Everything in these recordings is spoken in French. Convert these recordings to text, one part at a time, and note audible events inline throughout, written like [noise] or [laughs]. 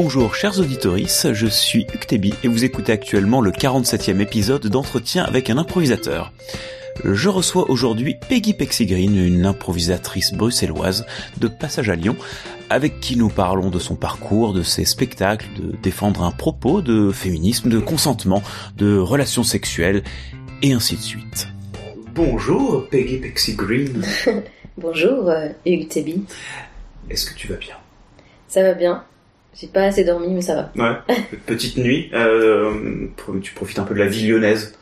Bonjour chers auditoris, je suis Uktebi et vous écoutez actuellement le 47e épisode d'entretien avec un improvisateur. Je reçois aujourd'hui Peggy Pexigreen, une improvisatrice bruxelloise de passage à Lyon, avec qui nous parlons de son parcours, de ses spectacles, de défendre un propos, de féminisme, de consentement, de relations sexuelles, et ainsi de suite. Bonjour Peggy Pexigreen. [laughs] Bonjour euh, Hugues Tebi. Est-ce que tu vas bien? Ça va bien. J'ai pas assez dormi, mais ça va. Ouais. [laughs] Petite nuit. Euh, tu profites un peu de la vie lyonnaise.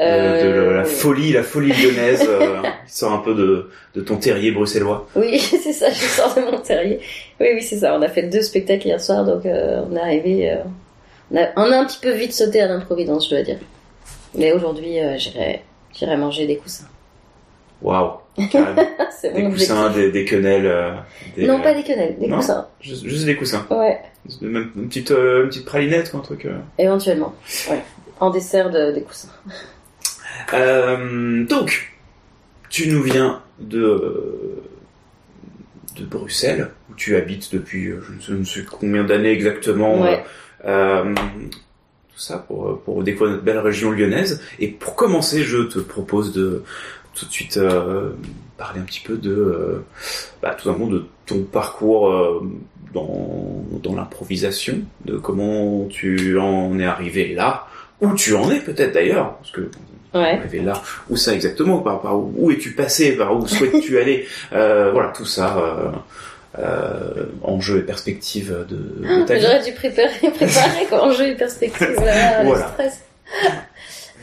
Euh, de Euh, la folie, la folie lyonnaise, euh, [laughs] qui sort un peu de, de ton terrier bruxellois. Oui, [laughs] c'est ça, je sors de mon terrier. Oui, oui, c'est ça. On a fait deux spectacles hier soir, donc euh, on est arrivé. euh, on, a, on a un petit peu vite sauté à l'improvidence, je dois dire. Mais aujourd'hui, euh, j'irai, j'irai manger des coussins. Waouh, [laughs] Des coussins, des, des quenelles. euh, des- Non, pas des quenelles, des Non. coussins. Juste, juste des coussins. Ouais, Même une petite, euh, une petite pralinette, quoi, un truc. euh. éventuellement. Ouais. En dessert de, des coussins. Euh, donc, tu nous viens de, de Bruxelles, où tu habites depuis euh, je ne sais combien d'années exactement. Ouais. euh, tout ça pour, pour découvrir notre belle région lyonnaise. Et pour commencer, je te propose de tout de suite euh, parler un petit peu de, euh, bah, tout simplement de ton parcours euh, dans, dans l'improvisation, de comment tu en es arrivé là, où tu en es peut-être d'ailleurs, parce que Ouais. arrivé là, où ça exactement, par, par où, où es-tu passé, par où souhaites-tu aller, euh, voilà, tout ça, euh, euh, enjeux et perspectives de, de ta. J'aurais dû préparer, [laughs] préparer quoi, enjeu et perspective. Voilà, Voilà. le stress.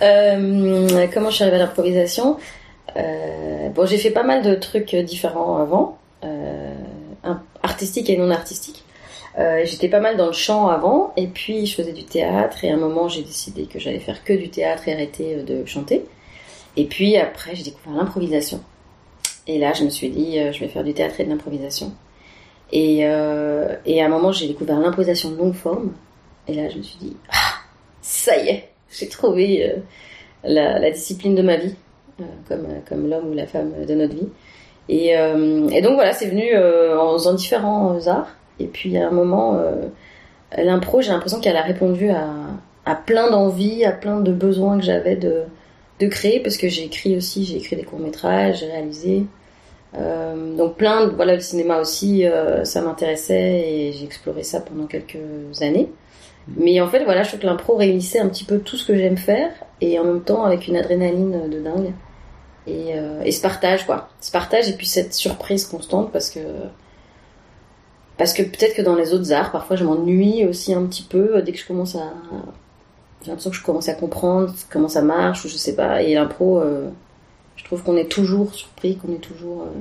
Euh, comment je suis arrivée à l'improvisation? Euh, Bon, j'ai fait pas mal de trucs différents avant, euh, artistiques et non artistiques. Euh, J'étais pas mal dans le chant avant, et puis je faisais du théâtre, et à un moment j'ai décidé que j'allais faire que du théâtre et arrêter euh, de chanter. Et puis après j'ai découvert l'improvisation. Et là je me suis dit, euh, je vais faire du théâtre et de l'improvisation. Et, euh, et à un moment, j'ai découvert l'improvisation de longue forme. Et là, je me suis dit, ah, ça y est, j'ai trouvé euh, la, discipline de ma vie, euh, comme, comme l'homme ou la femme de notre vie. Et, euh, et donc voilà, c'est venu euh, en différents euh, arts. Et puis à un moment, l'impro, j'ai l'impression qu'elle a répondu à, à plein d'envies, à plein de besoins que j'avais de, de créer, parce que j'ai écrit aussi, j'ai écrit des courts-métrages, j'ai réalisé. Euh, donc plein de, voilà le cinéma aussi euh, ça m'intéressait et j'ai exploré ça pendant quelques années mais en fait voilà je trouve que l'impro réunissait un petit peu tout ce que j'aime faire et en même temps avec une adrénaline de dingue et, euh, et ce partage quoi ce partage et puis cette surprise constante parce que parce que peut-être que dans les autres arts parfois je m'ennuie aussi un petit peu dès que je commence à j'ai l'impression que je commence à comprendre comment ça marche ou je sais pas et l'impro euh, je trouve qu'on est toujours surpris, qu'on est toujours. euh,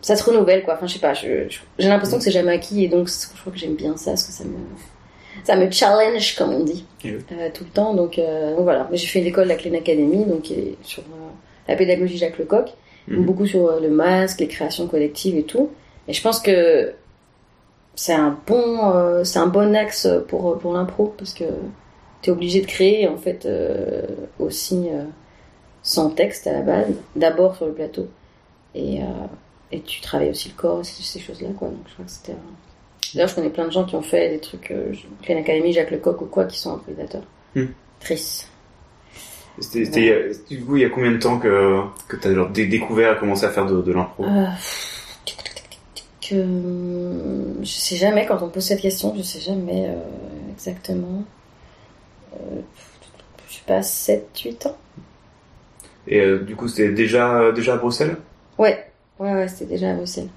Ça se renouvelle, quoi. Enfin, je sais pas, je- je- j'ai l'impression que c'est jamais acquis et donc je crois que j'aime bien ça parce que ça me. Ça me challenge, comme on dit, Oui. euh, tout le temps. Donc, euh, donc voilà. J'ai fait l'école de la Clean Academy, donc sur euh, la pédagogie Jacques Lecoq, Mhm. beaucoup sur le masque, les créations collectives et tout. Et je pense que c'est un bon, c'est un bon axe pour pour l'impro parce que t'es obligé de créer en fait aussi sans texte à la base, d'abord sur le plateau. Et, et tu travailles aussi le corps, ces, ces choses-là, quoi. Donc je crois que c'était. un- D'ailleurs, je connais plein de gens qui ont fait des trucs, euh, Pleine Académie, Jacques Lecoq ou quoi, qui sont improvisateurs. Hmm. Triste. C'était, c'était, du coup, il y a combien de temps que, que t'as genre dé- découvert et commencé à faire de, de l'impro? Euh, euh, je sais jamais, quand on me pose cette question, je sais jamais euh, exactement. Euh, je sais pas, 7-8 ans Et euh, du coup, c'était déjà, déjà à Bruxelles? Ouais, ouais, ouais, c'était déjà à Bruxelles.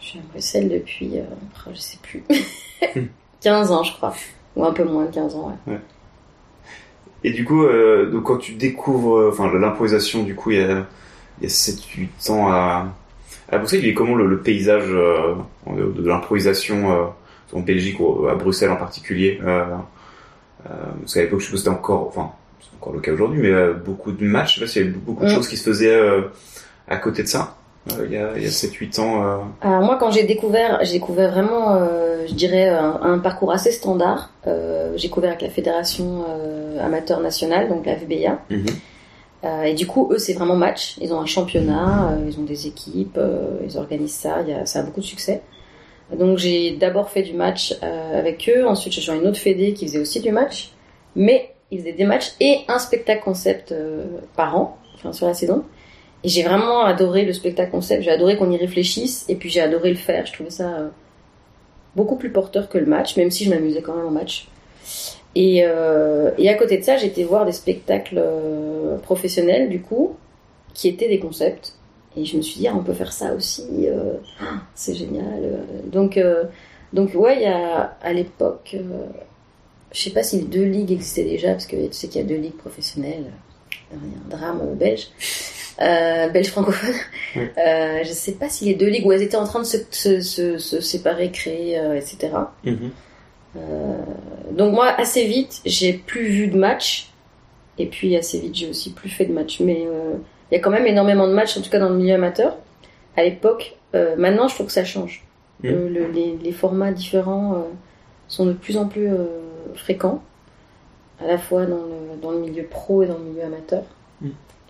Je suis à Bruxelles depuis, euh, je sais plus, [laughs] 15 ans, je crois. Ou un peu moins de 15 ans, ouais. Et du coup, euh, donc quand tu découvres euh, enfin, l'improvisation, du coup, il y a, il y a 7-8 ans à, à Bruxelles, il est comment le, le paysage euh, de, de l'improvisation en Belgique ou à Bruxelles en particulier Parce qu'à l'époque, je suppose que c'était encore, enfin, c'est encore le cas aujourd'hui, mais beaucoup de matchs, je sais pas s'il y avait beaucoup de Mm. choses qui se faisaient à côté de ça, il y a, a 7-8 ans. euh, Alors moi, quand j'ai découvert, j'ai découvert vraiment, euh, je dirais, un, un parcours assez standard. Euh, j'ai découvert avec la fédération euh, amateur nationale, donc la VBA. Mhm. Euh, et du coup, eux, c'est vraiment match. Ils ont un championnat, euh, ils ont des équipes, euh, ils organisent ça. Il y a, ça a beaucoup de succès. Donc j'ai d'abord fait du match euh, avec eux, ensuite j'ai joint une autre fédé qui faisait aussi du match, mais ils faisaient des matchs et un spectacle concept euh, par an, enfin sur la saison. Et j'ai vraiment adoré le spectacle concept, j'ai adoré qu'on y réfléchisse et puis j'ai adoré le faire. Je trouvais ça euh, beaucoup plus porteur que le match, même si je m'amusais quand même au match. Et, euh, à côté de ça, été voir des spectacles euh, professionnels du coup, qui étaient des concepts. Et je me suis dit, ah, on peut faire ça aussi, ah, c'est génial. Donc, donc ouais, à l'époque, je sais pas si les deux ligues existaient déjà, parce que tu sais qu'il y a deux ligues professionnelles. Il y a un drame belge, euh, belge francophone. Euh, je sais pas si les deux ligues où elles étaient en train de se, se, se, se séparer, créer, euh, etc. Mhm. Donc moi, assez vite, j'ai plus vu de matchs. Et puis assez vite, j'ai aussi plus fait de matchs. Mais il y a quand même énormément de matchs, en tout cas dans le milieu amateur. À l'époque, maintenant, je trouve que ça change. Mm. Le- les, les formats différents sont de plus en plus fréquents, à la fois dans le, dans le milieu pro et dans le milieu amateur.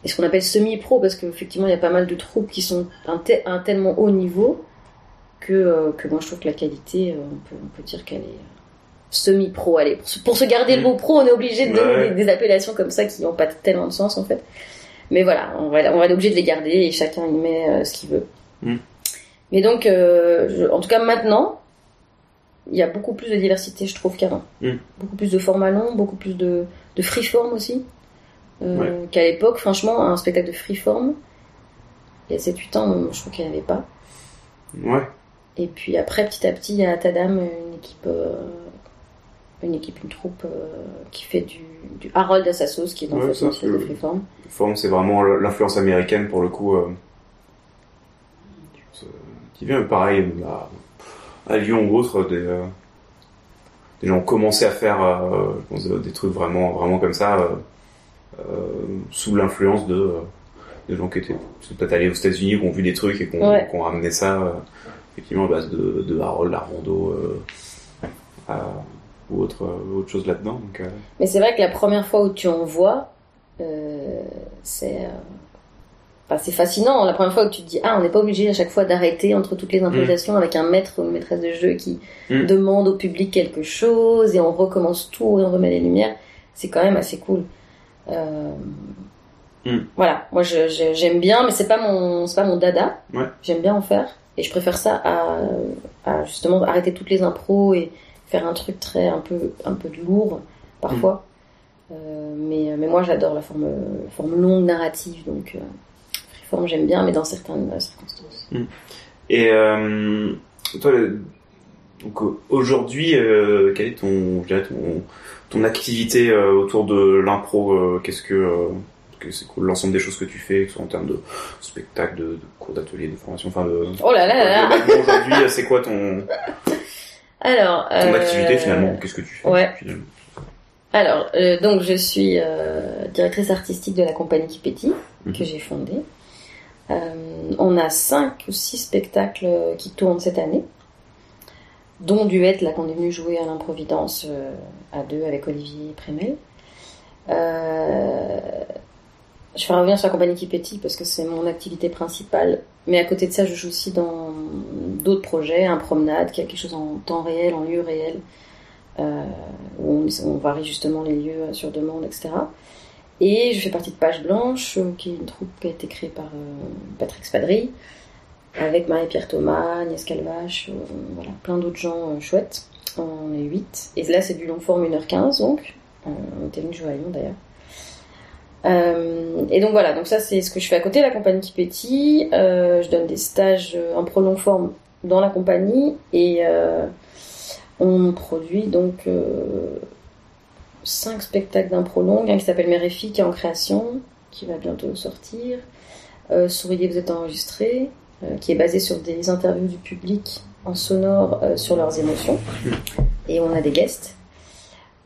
Et ce qu'on appelle semi-pro, parce qu'effectivement, il y a pas mal de troupes qui sont à un, tellement haut niveau que, euh, que moi, je trouve que la qualité, euh, on, peut, on peut dire qu'elle est euh, semi-pro. Allez, pour se, pour se garder le mot pro, on est obligé de donner Ouais. des, des appellations comme ça qui n'ont pas tellement de sens, en fait. Mais voilà, on va, on va être obligé de les garder et chacun y met euh, ce qu'il veut. Mm. Mais donc, euh, je- en tout cas maintenant, il y a beaucoup plus de diversité, je trouve, qu'avant. Mm. Beaucoup plus de formats longs, beaucoup plus de, de freeform aussi. Euh, Ouais. Qu'à l'époque, franchement, un spectacle de freeform, il y a 7-8 ans, je trouve qu'il n'y en avait pas. Ouais. Et puis après, petit à petit, il y a Tadam, une équipe, euh, une équipe, une troupe euh, qui fait du, du Harold Assassos, qui est dans Ouais, le ça, de freeform. Forme, c'est vraiment l'influence américaine pour le coup. qui vient pareil à, à Lyon ou autre, des, euh, des gens ont commencé à faire euh, je pense, des trucs vraiment, vraiment comme ça, euh, sous l'influence de, euh, de gens qui étaient peut-être allés aux États-Unis, qui ont vu des trucs et qui ont, Ouais. qui ont ramené ça, effectivement, à base de, de Harold, Armando, ou autre, autre chose là-dedans. Mais c'est vrai que la première fois où tu en vois, c'est enfin, c'est fascinant. La première fois où tu te dis ah on n'est pas obligé à chaque fois d'arrêter entre toutes les improvisations avec un maître ou une maîtresse de jeu qui Mm. demande au public quelque chose et on recommence tout et on remet les lumières. C'est quand même assez cool. Euh, Mm. Voilà, moi j'aime bien, mais c'est pas mon c'est pas mon dada. Ouais. J'aime bien en faire et je préfère ça à, à justement arrêter toutes les impros et faire un truc très un peu un peu lourd parfois. Euh, mais mais moi j'adore la forme la forme longue narrative donc euh, freeform j'aime bien mais dans certaines euh, circonstances. Et euh, toi, aujourd'hui, euh, quelle est ton, ton, ton activité euh, autour de l'impro euh, Qu'est-ce que, c'est l'ensemble des choses que tu fais, que ce soit en termes de spectacle, de, de cours d'atelier, de formation, enfin de. Oh là là là Aujourd'hui, c'est quoi ton, [laughs] Alors ton euh, activité finalement Qu'est-ce que tu fais ouais. finalement? Alors, euh, donc je suis euh, directrice artistique de la compagnie Kipetti, Mhm. que j'ai fondée. Euh, on a cinq ou six spectacles qui tournent cette année, dont Duet, là qu'on est venu jouer à l'improvidence euh, à deux avec Olivier Prémel. Euh, je vais revenir sur la compagnie Kipetti parce que c'est mon activité principale, mais à côté de ça, je joue aussi dans d'autres projets, un promenade, qui a quelque chose en temps réel, en lieu réel où on varie justement les lieux sur demande, etc. Et je fais partie de Page Blanche, qui est une troupe qui a été créée par euh, Patrick Spadry, avec Marie-Pierre Thomas, Agnès Calvache, euh, voilà, plein d'autres gens euh, chouettes. On est 8. Et là, c'est du long forme 1h15, donc. On était venu jouer à Lyon, d'ailleurs. Et donc voilà, donc ça c'est ce que je fais à côté, la compagnie Kipetti. Euh, je donne des stages en pro long forme dans la compagnie et on produit donc cinq spectacles d'impro longue, un qui s'appelle Mère qui est en création, qui va bientôt sortir. Euh, Souriez, vous êtes enregistré, euh, qui est basé sur des interviews du public en sonore euh, sur leurs émotions. Et on a des guests.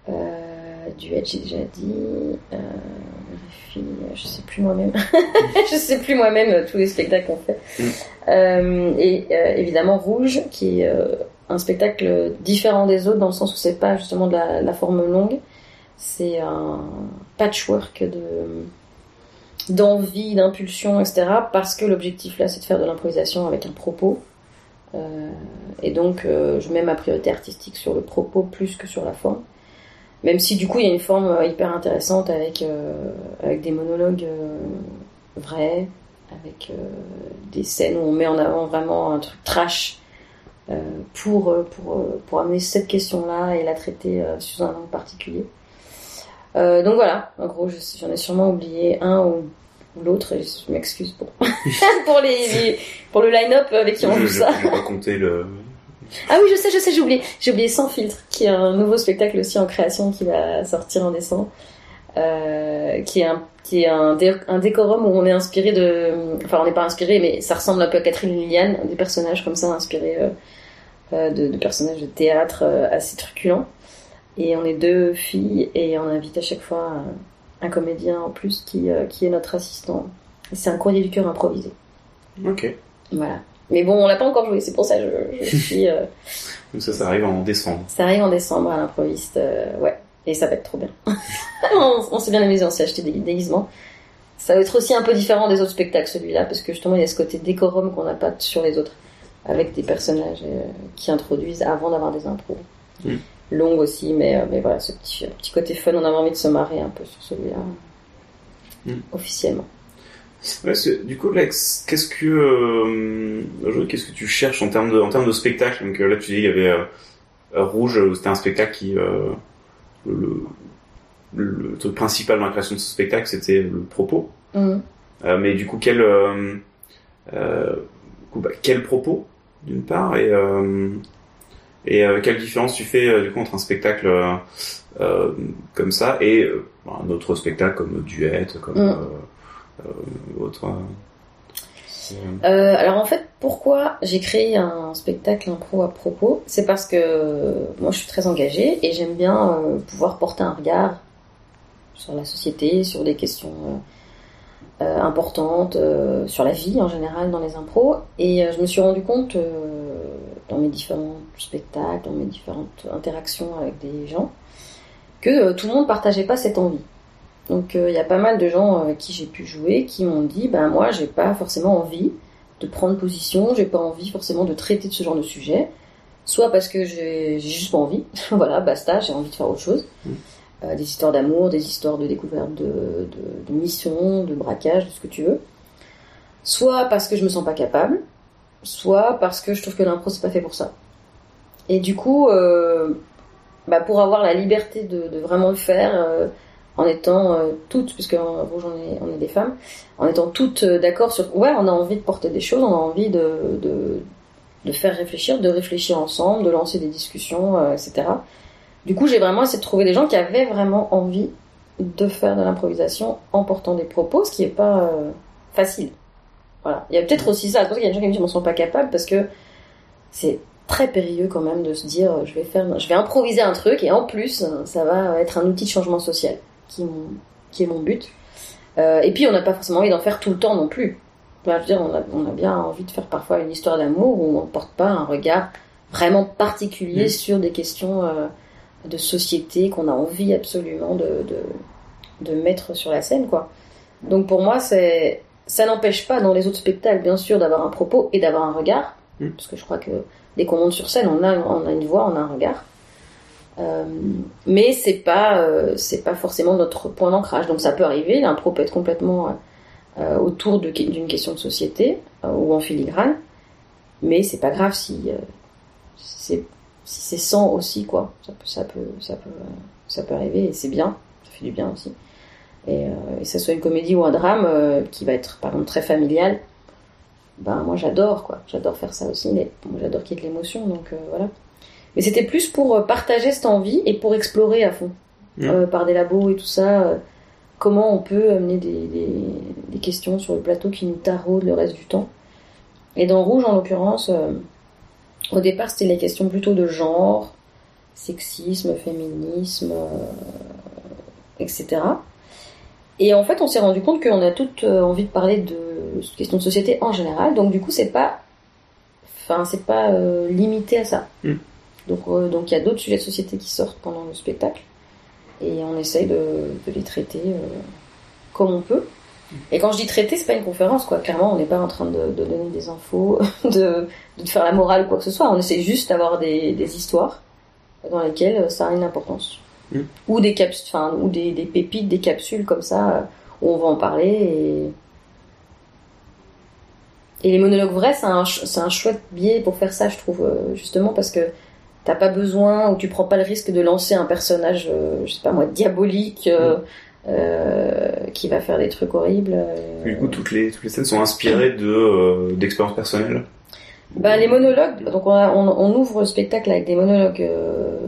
Euh, duet, j'ai déjà dit. Fille, je sais plus moi-même. [laughs] je sais plus moi-même tous les spectacles qu'on fait. Et évidemment Rouge, qui est un spectacle différent des autres dans le sens où c'est pas justement de la forme longue, c'est un patchwork de d'envie, d'impulsion, etc. Parce que l'objectif là, c'est de faire de l'improvisation avec un propos et donc, je mets ma priorité artistique sur le propos plus que sur la forme. Même si du coup, il y a une forme hyper intéressante avec, avec des monologues vrais, avec des scènes où on met en avant vraiment un truc trash pour, pour, pour amener cette question-là et la traiter sous un angle particulier. Euh, donc voilà, en gros, j'en ai sûrement oublié un ou, l'autre et je m'excuse pour [laughs] pour les, pour le line-up avec qui on joue ça. Je vais raconter le. Ah oui, je sais, je sais, j'ai oublié. J'ai oublié Sans filtre, qui est un nouveau spectacle aussi en création qui va sortir en décembre. Euh, qui est un qui est un, un, décorum où on est inspiré de enfin on n'est pas inspiré mais ça ressemble un peu à Catherine Liliane des personnages comme ça inspirés euh, euh de, de, personnages de théâtre euh, assez truculents et on est deux filles et on invite à chaque fois un, comédien en plus qui, euh, qui est notre assistant. C'est un courrier du cœur improvisé. Ok. Voilà. Mais bon, on l'a pas encore joué, c'est pour ça que je, je [laughs] suis. Euh, Donc ça, ça arrive en décembre. Ça arrive en décembre à l'improviste, euh, ouais. Et ça va être trop bien. [laughs] on, s'est bien amusé, on s'est acheté des déguisements. Ça va être aussi un peu différent des autres spectacles, celui-là, parce que justement, il y a ce côté décorum qu'on n'a pas sur les autres, avec des personnages qui introduisent avant d'avoir des impros. Mm longue aussi, mais, euh, mais voilà, ce petit, petit côté fun, on avait envie de se marrer un peu sur celui-là, hmm. officiellement. du coup, qu'est-ce que euh, qu'est-ce que tu cherches en termes de en termes de spectacle? Donc euh, là, tu dis il y avait Rouge, c'était un spectacle qui le, le, truc principal dans la création de ce spectacle, c'était le propos. Hmm. mais du coup, quel bah, quel propos d'une part et et euh, quelle différence tu fais euh, du coup entre un spectacle euh, comme ça et un autre spectacle comme Duet, comme mm. autre alors en fait, pourquoi j'ai créé un spectacle impro à propos C'est parce que moi je suis très engagée et j'aime bien pouvoir porter un regard sur la société, sur des questions importantes, sur la vie en général dans les impros. Et je me suis rendu compte dans mes différents spectacles, dans mes différentes interactions avec des gens, que euh, tout le monde partageait pas cette envie. Donc euh, il y a pas mal de gens avec qui j'ai pu jouer qui m'ont dit ben moi j'ai pas forcément envie de prendre position, j'ai pas envie forcément de traiter de ce genre de sujet, soit parce que j'ai juste pas envie, [laughs] voilà basta, j'ai envie de faire autre chose. Euh, des histoires d'amour, des histoires de découverte de, de, de mission, de braquage, de ce que tu veux. Soit parce que je me sens pas capable, soit parce que je trouve que l'impro c'est pas fait pour ça. Et du coup, euh, bah pour avoir la liberté de, de vraiment le faire, euh, en étant euh, toutes, puisque rouge on est, on est des femmes, en étant toutes euh, d'accord sur, ouais, on a envie de porter des choses, on a envie de, de, de faire réfléchir, de réfléchir ensemble, de lancer des discussions, euh, etc. Du coup, j'ai vraiment essayé de trouver des gens qui avaient vraiment envie de faire de l'improvisation en portant des propos, ce qui est pas facile. Voilà. Il y a peut-être aussi ça. C'est pour ça qu'il y a des gens qui me disent, je m'en sens pas capable parce que c'est très périlleux quand même de se dire, je vais faire, je vais improviser un truc et en plus, ça va être un outil de changement social qui, qui est mon but. Euh, et puis, on n'a pas forcément envie d'en faire tout le temps non plus. je veux dire, on a, on a, bien envie de faire parfois une histoire d'amour où on ne porte pas un regard vraiment particulier mmh. sur des questions euh, de société qu'on a envie absolument de, de, de mettre sur la scène, quoi. Donc pour moi, c'est ça n'empêche pas dans les autres spectacles, bien sûr, d'avoir un propos et d'avoir un regard, mm. parce que je crois que dès qu'on monte sur scène, on a, on a une voix, on a un regard. Euh, mais c'est pas, euh, c'est pas forcément notre point d'ancrage. Donc ça peut arriver, l'impro peut être complètement euh, autour d'une question de société ou en filigrane, mais c'est pas grave si, c'est si c'est sans aussi quoi. Ça peut, ça peut, ça peut, ça peut arriver et c'est bien, ça fait du bien aussi. Et, euh, et que ce soit une comédie ou un drame euh, qui va être par exemple très familial, ben moi j'adore quoi, j'adore faire ça aussi, mais j'adore qu'il y ait de l'émotion, donc euh, voilà. Mais c'était plus pour partager cette envie et pour explorer à fond, mmh. par des labos et tout ça, comment on peut amener des, des, des, questions sur le plateau qui nous taraudent le reste du temps. Et dans Rouge en l'occurrence, au départ c'était les questions plutôt de genre, sexisme, féminisme, etc. Et en fait, on s'est rendu compte qu'on a toutes euh, envie de parler de questions de société en général. Donc du coup, c'est pas, enfin, c'est pas euh, limité à ça. Mm. Donc, euh, donc il y a d'autres sujets de société qui sortent pendant le spectacle, et on essaye de, de les traiter comme on peut. Et quand je dis traiter, c'est pas une conférence, quoi. Clairement, on n'est pas en train de, de, donner des infos, [laughs] de, de faire la morale ou quoi que ce soit. On essaie juste d'avoir des, des histoires dans lesquelles ça a une importance. Mm. Ou des capsules, enfin, ou des, des pépites, des capsules comme ça, où on va en parler et et les monologues vrais, c'est un, c'est un chouette biais pour faire ça, je trouve, euh, justement, parce que t'as pas besoin ou tu prends pas le risque de lancer un personnage, euh, je sais pas moi, diabolique, euh, euh, qui va faire des trucs horribles. euh. Du coup, toutes les, toutes les scènes sont inspirées de, euh, d'expériences personnelles. Bah, les monologues, donc on, a- on, on ouvre le spectacle avec des monologues. euh,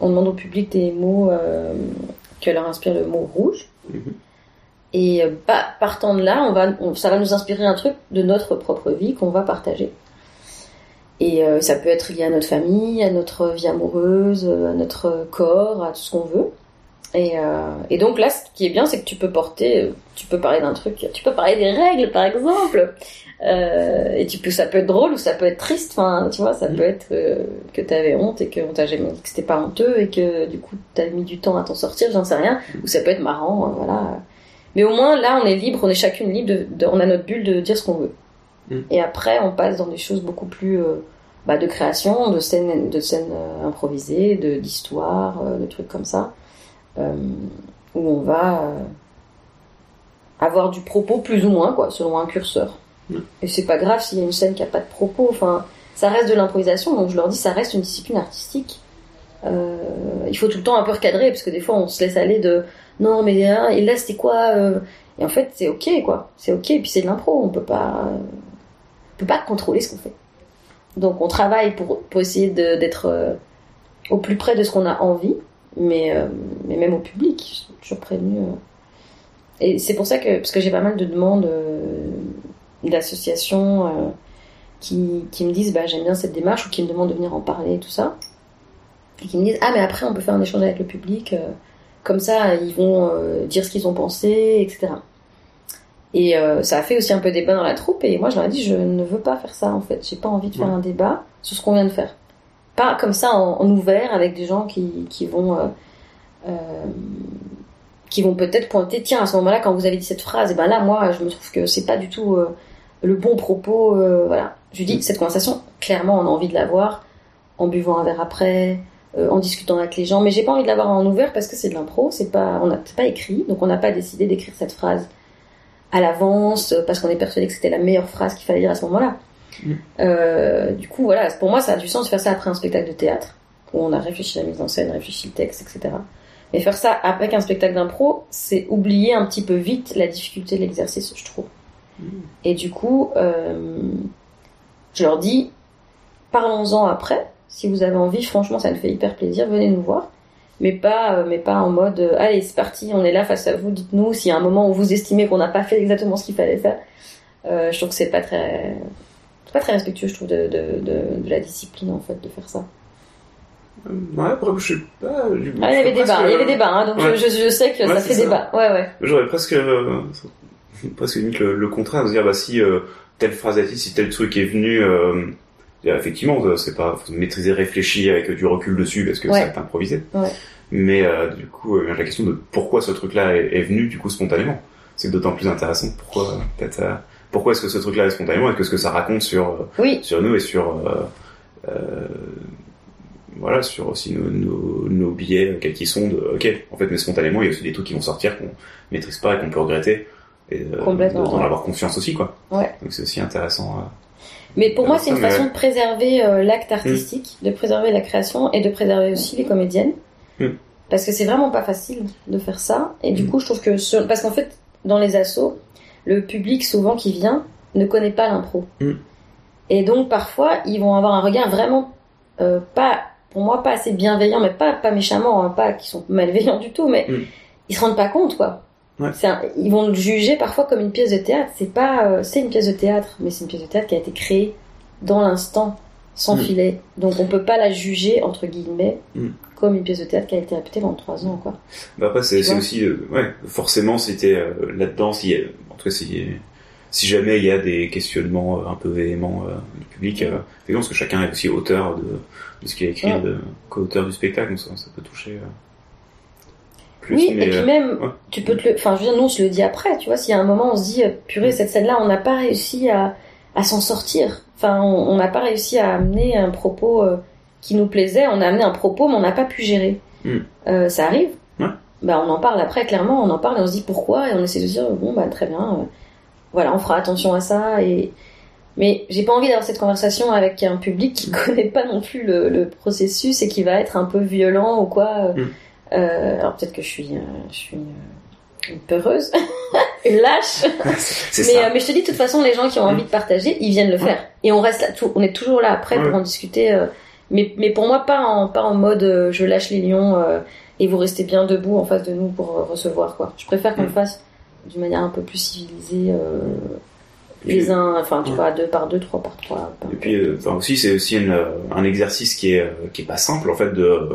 on demande au public des mots euh, que leur inspire le mot rouge. Mhm. Et bah, partant de là, on va, on- ça va nous inspirer un truc de notre propre vie qu'on va partager. Et euh, ça peut être lié à notre famille, à notre vie amoureuse, à notre corps, à tout ce qu'on veut. Et, euh, et donc là, ce qui est bien, c'est que tu peux porter, euh, tu peux parler d'un truc, tu peux parler des règles, par exemple. Euh, et tu peux, ça peut être drôle ou ça peut être triste. Enfin, tu vois, ça peut être euh, que t'avais honte et qu'on t'a jamais dit que c'était pas honteux et que du coup t'as mis du temps à t'en sortir, j'en sais rien. Ou ça peut être marrant, euh, voilà. Mais au moins là, on est libre, on est chacune libre, de, de- on a notre bulle de dire ce qu'on veut. Mhm. Et après, on passe dans des choses beaucoup plus euh, bah, de création, de scènes, de scènes improvisées, de d'histoires, de trucs comme ça, euh, où on va euh, avoir du propos plus ou moins, quoi, selon un curseur. Mhm. Et c'est pas grave s'il y a une scène qui a pas de propos. Enfin, ça reste de l'improvisation, donc je leur dis, ça reste une discipline artistique. Euh, il faut tout le temps un peu recadrer, parce que des fois, on se laisse aller de non, mais hein, et là, c'était quoi euh Et en fait, c'est ok, quoi. C'est ok, et puis c'est de l'impro, on peut pas, on peut pas contrôler ce qu'on fait. Donc, on travaille pour, pour essayer d'être euh, au plus près de ce qu'on a envie, mais, euh, mais même au public, je suis toujours prévenue. euh. Et c'est pour ça que, parce que j'ai pas mal de demandes euh, d'associations euh, qui, qui me disent bah, j'aime bien cette démarche ou qui me demandent de venir en parler et tout ça. Et qui me disent ah, mais après, on peut faire un échange avec le public. comme ça, ils vont dire ce qu'ils ont pensé, etc. Et euh, ça a fait aussi un peu débat dans la troupe. Et moi, je leur ai dit, je ne veux pas faire ça, en fait. J'ai pas envie de faire Ouais. un débat sur ce qu'on vient de faire. Pas comme ça en, ouvert avec des gens qui, qui vont euh, euh, qui vont peut-être pointer. Tiens, à ce moment-là, quand vous avez dit cette phrase, et ben là, moi, je me trouve que c'est pas du tout euh, le bon propos. voilà. Je dis, cette conversation, clairement, on a envie de l'avoir en buvant un verre après, en discutant avec les gens. Mais j'ai pas envie de l'avoir en ouvert parce que c'est de l'impro. C'est pas, on a c'est pas écrit, donc on n'a pas décidé d'écrire cette phrase à l'avance parce qu'on est persuadé que c'était la meilleure phrase qu'il fallait dire à ce moment-là. Mm. Euh, du coup, voilà, pour moi, ça a du sens de faire ça après un spectacle de théâtre où on a réfléchi à la mise en scène, réfléchi le texte, etc. Mais faire ça avec un spectacle d'impro, c'est oublier un petit peu vite la difficulté de l'exercice, je trouve. Mm. Et du coup, euh, je leur dis, parlons-en après. Si vous avez envie, franchement, ça me fait hyper plaisir. Venez nous voir, mais pas, euh, mais pas en mode, euh, allez, c'est parti, on est là face à vous. Dites-nous s'il y a un moment où vous estimez qu'on n'a pas fait exactement ce qu'il fallait faire. Je trouve que c'est pas très, c'est pas très respectueux, je trouve, de, de, de, de la discipline en fait, de faire ça. Ouais, je sais pas. je- Ah, il y avait débat, presque- il y avait débat, hein, donc Ouais. je, je, sais que Ouais, ça fait ça. débat. Ouais, ouais. J'aurais presque, euh, [laughs] presque limite le, le contraire, de se dire, bah, si euh, telle phrase a dit, si tel truc est venu, euh, effectivement, euh, c'est pas faut maîtriser, réfléchir avec du recul dessus, parce que Ouais. ça est improvisé. Ouais. Mais euh, du coup, euh, la question de pourquoi ce truc-là est, est venu, du coup, spontanément, c'est d'autant plus intéressant. Pourquoi, peut-être, pourquoi est-ce que ce truc-là est spontanément et qu'est-ce que ça raconte sur euh, Oui, sur nous et sur euh, euh, voilà sur aussi nos, nos, nos billets quels qu'ils sont de ok en fait mais spontanément il y a aussi des trucs qui vont sortir qu'on maîtrise pas et qu'on peut regretter et euh, Complètement, d'en ouais. avoir confiance aussi quoi Ouais. donc c'est aussi intéressant euh. Mais pour moi, c'est une mais- façon de préserver euh, l'acte artistique, de préserver la création et de préserver aussi les comédiennes. Mm. Parce que c'est vraiment pas facile de faire ça. Et du Mm. coup, je trouve que... sur- Parce qu'en fait, dans les assos, le public souvent qui vient ne connaît pas l'impro. Mm. Et donc, parfois, ils vont avoir un regard vraiment euh, pas... Pour moi, pas assez bienveillant, mais pas, pas méchamment, hein, pas qui sont malveillants du tout, mais Mm. ils se rendent pas compte, quoi. Ouais. C'est un- ils vont le juger parfois comme une pièce de théâtre. C'est pas, euh, c'est une pièce de théâtre, mais c'est une pièce de théâtre qui a été créée dans l'instant, sans Mm. filet. Donc on peut pas la juger entre guillemets Mm. comme une pièce de théâtre qui a été répétée pendant trois ans, quoi. bah après c'est aussi euh, ouais forcément c'était euh, là-dedans si en tout cas si si jamais il y a des questionnements euh, un peu véhéments euh, du public euh, effectivement, parce que chacun est aussi auteur de, de ce qu'il a écrit Ouais. co-auteur du spectacle donc ça, ça peut toucher euh, plus. Oui, mais, et puis euh, même, ouais. tu peux te le. Enfin, je veux dire, nous, on se le dit après, tu vois, s'il y a un moment, on se dit, euh, purée, cette scène-là, on n'a pas réussi à, à s'en sortir. Enfin, on n'a pas réussi à amener un propos euh, qui nous plaisait, on a amené un propos, mais on n'a pas pu gérer. Mm. Euh, ça arrive. Ouais. Bah, on en parle après, clairement, on en parle et on se dit pourquoi, et on essaie de se dire, bon, bah, très bien, euh, voilà, on fera attention à ça, et. Mais j'ai pas envie d'avoir cette conversation avec un public qui connaît pas non plus le, le processus et qui va être un peu violent ou quoi. euh, Mm. euh, alors peut-être que je suis, je suis une peureuse, [laughs] une lâche. c'est [laughs] Mais, ça. euh, mais je te dis, de toute façon, les gens qui ont envie de partager, ils viennent le faire. Et on reste là, tout, on est toujours là après pour en discuter. euh, mais, mais pour moi, pas en, pas en mode euh, je lâche les lions et vous restez bien debout en face de nous pour recevoir quoi. Je préfère qu'on Mm. le fasse d'une manière un peu plus civilisée, les uns, enfin tu vois, deux par deux, trois par trois. peu Et puis, enfin aussi, c'est aussi une, un exercice qui est qui est pas simple en fait de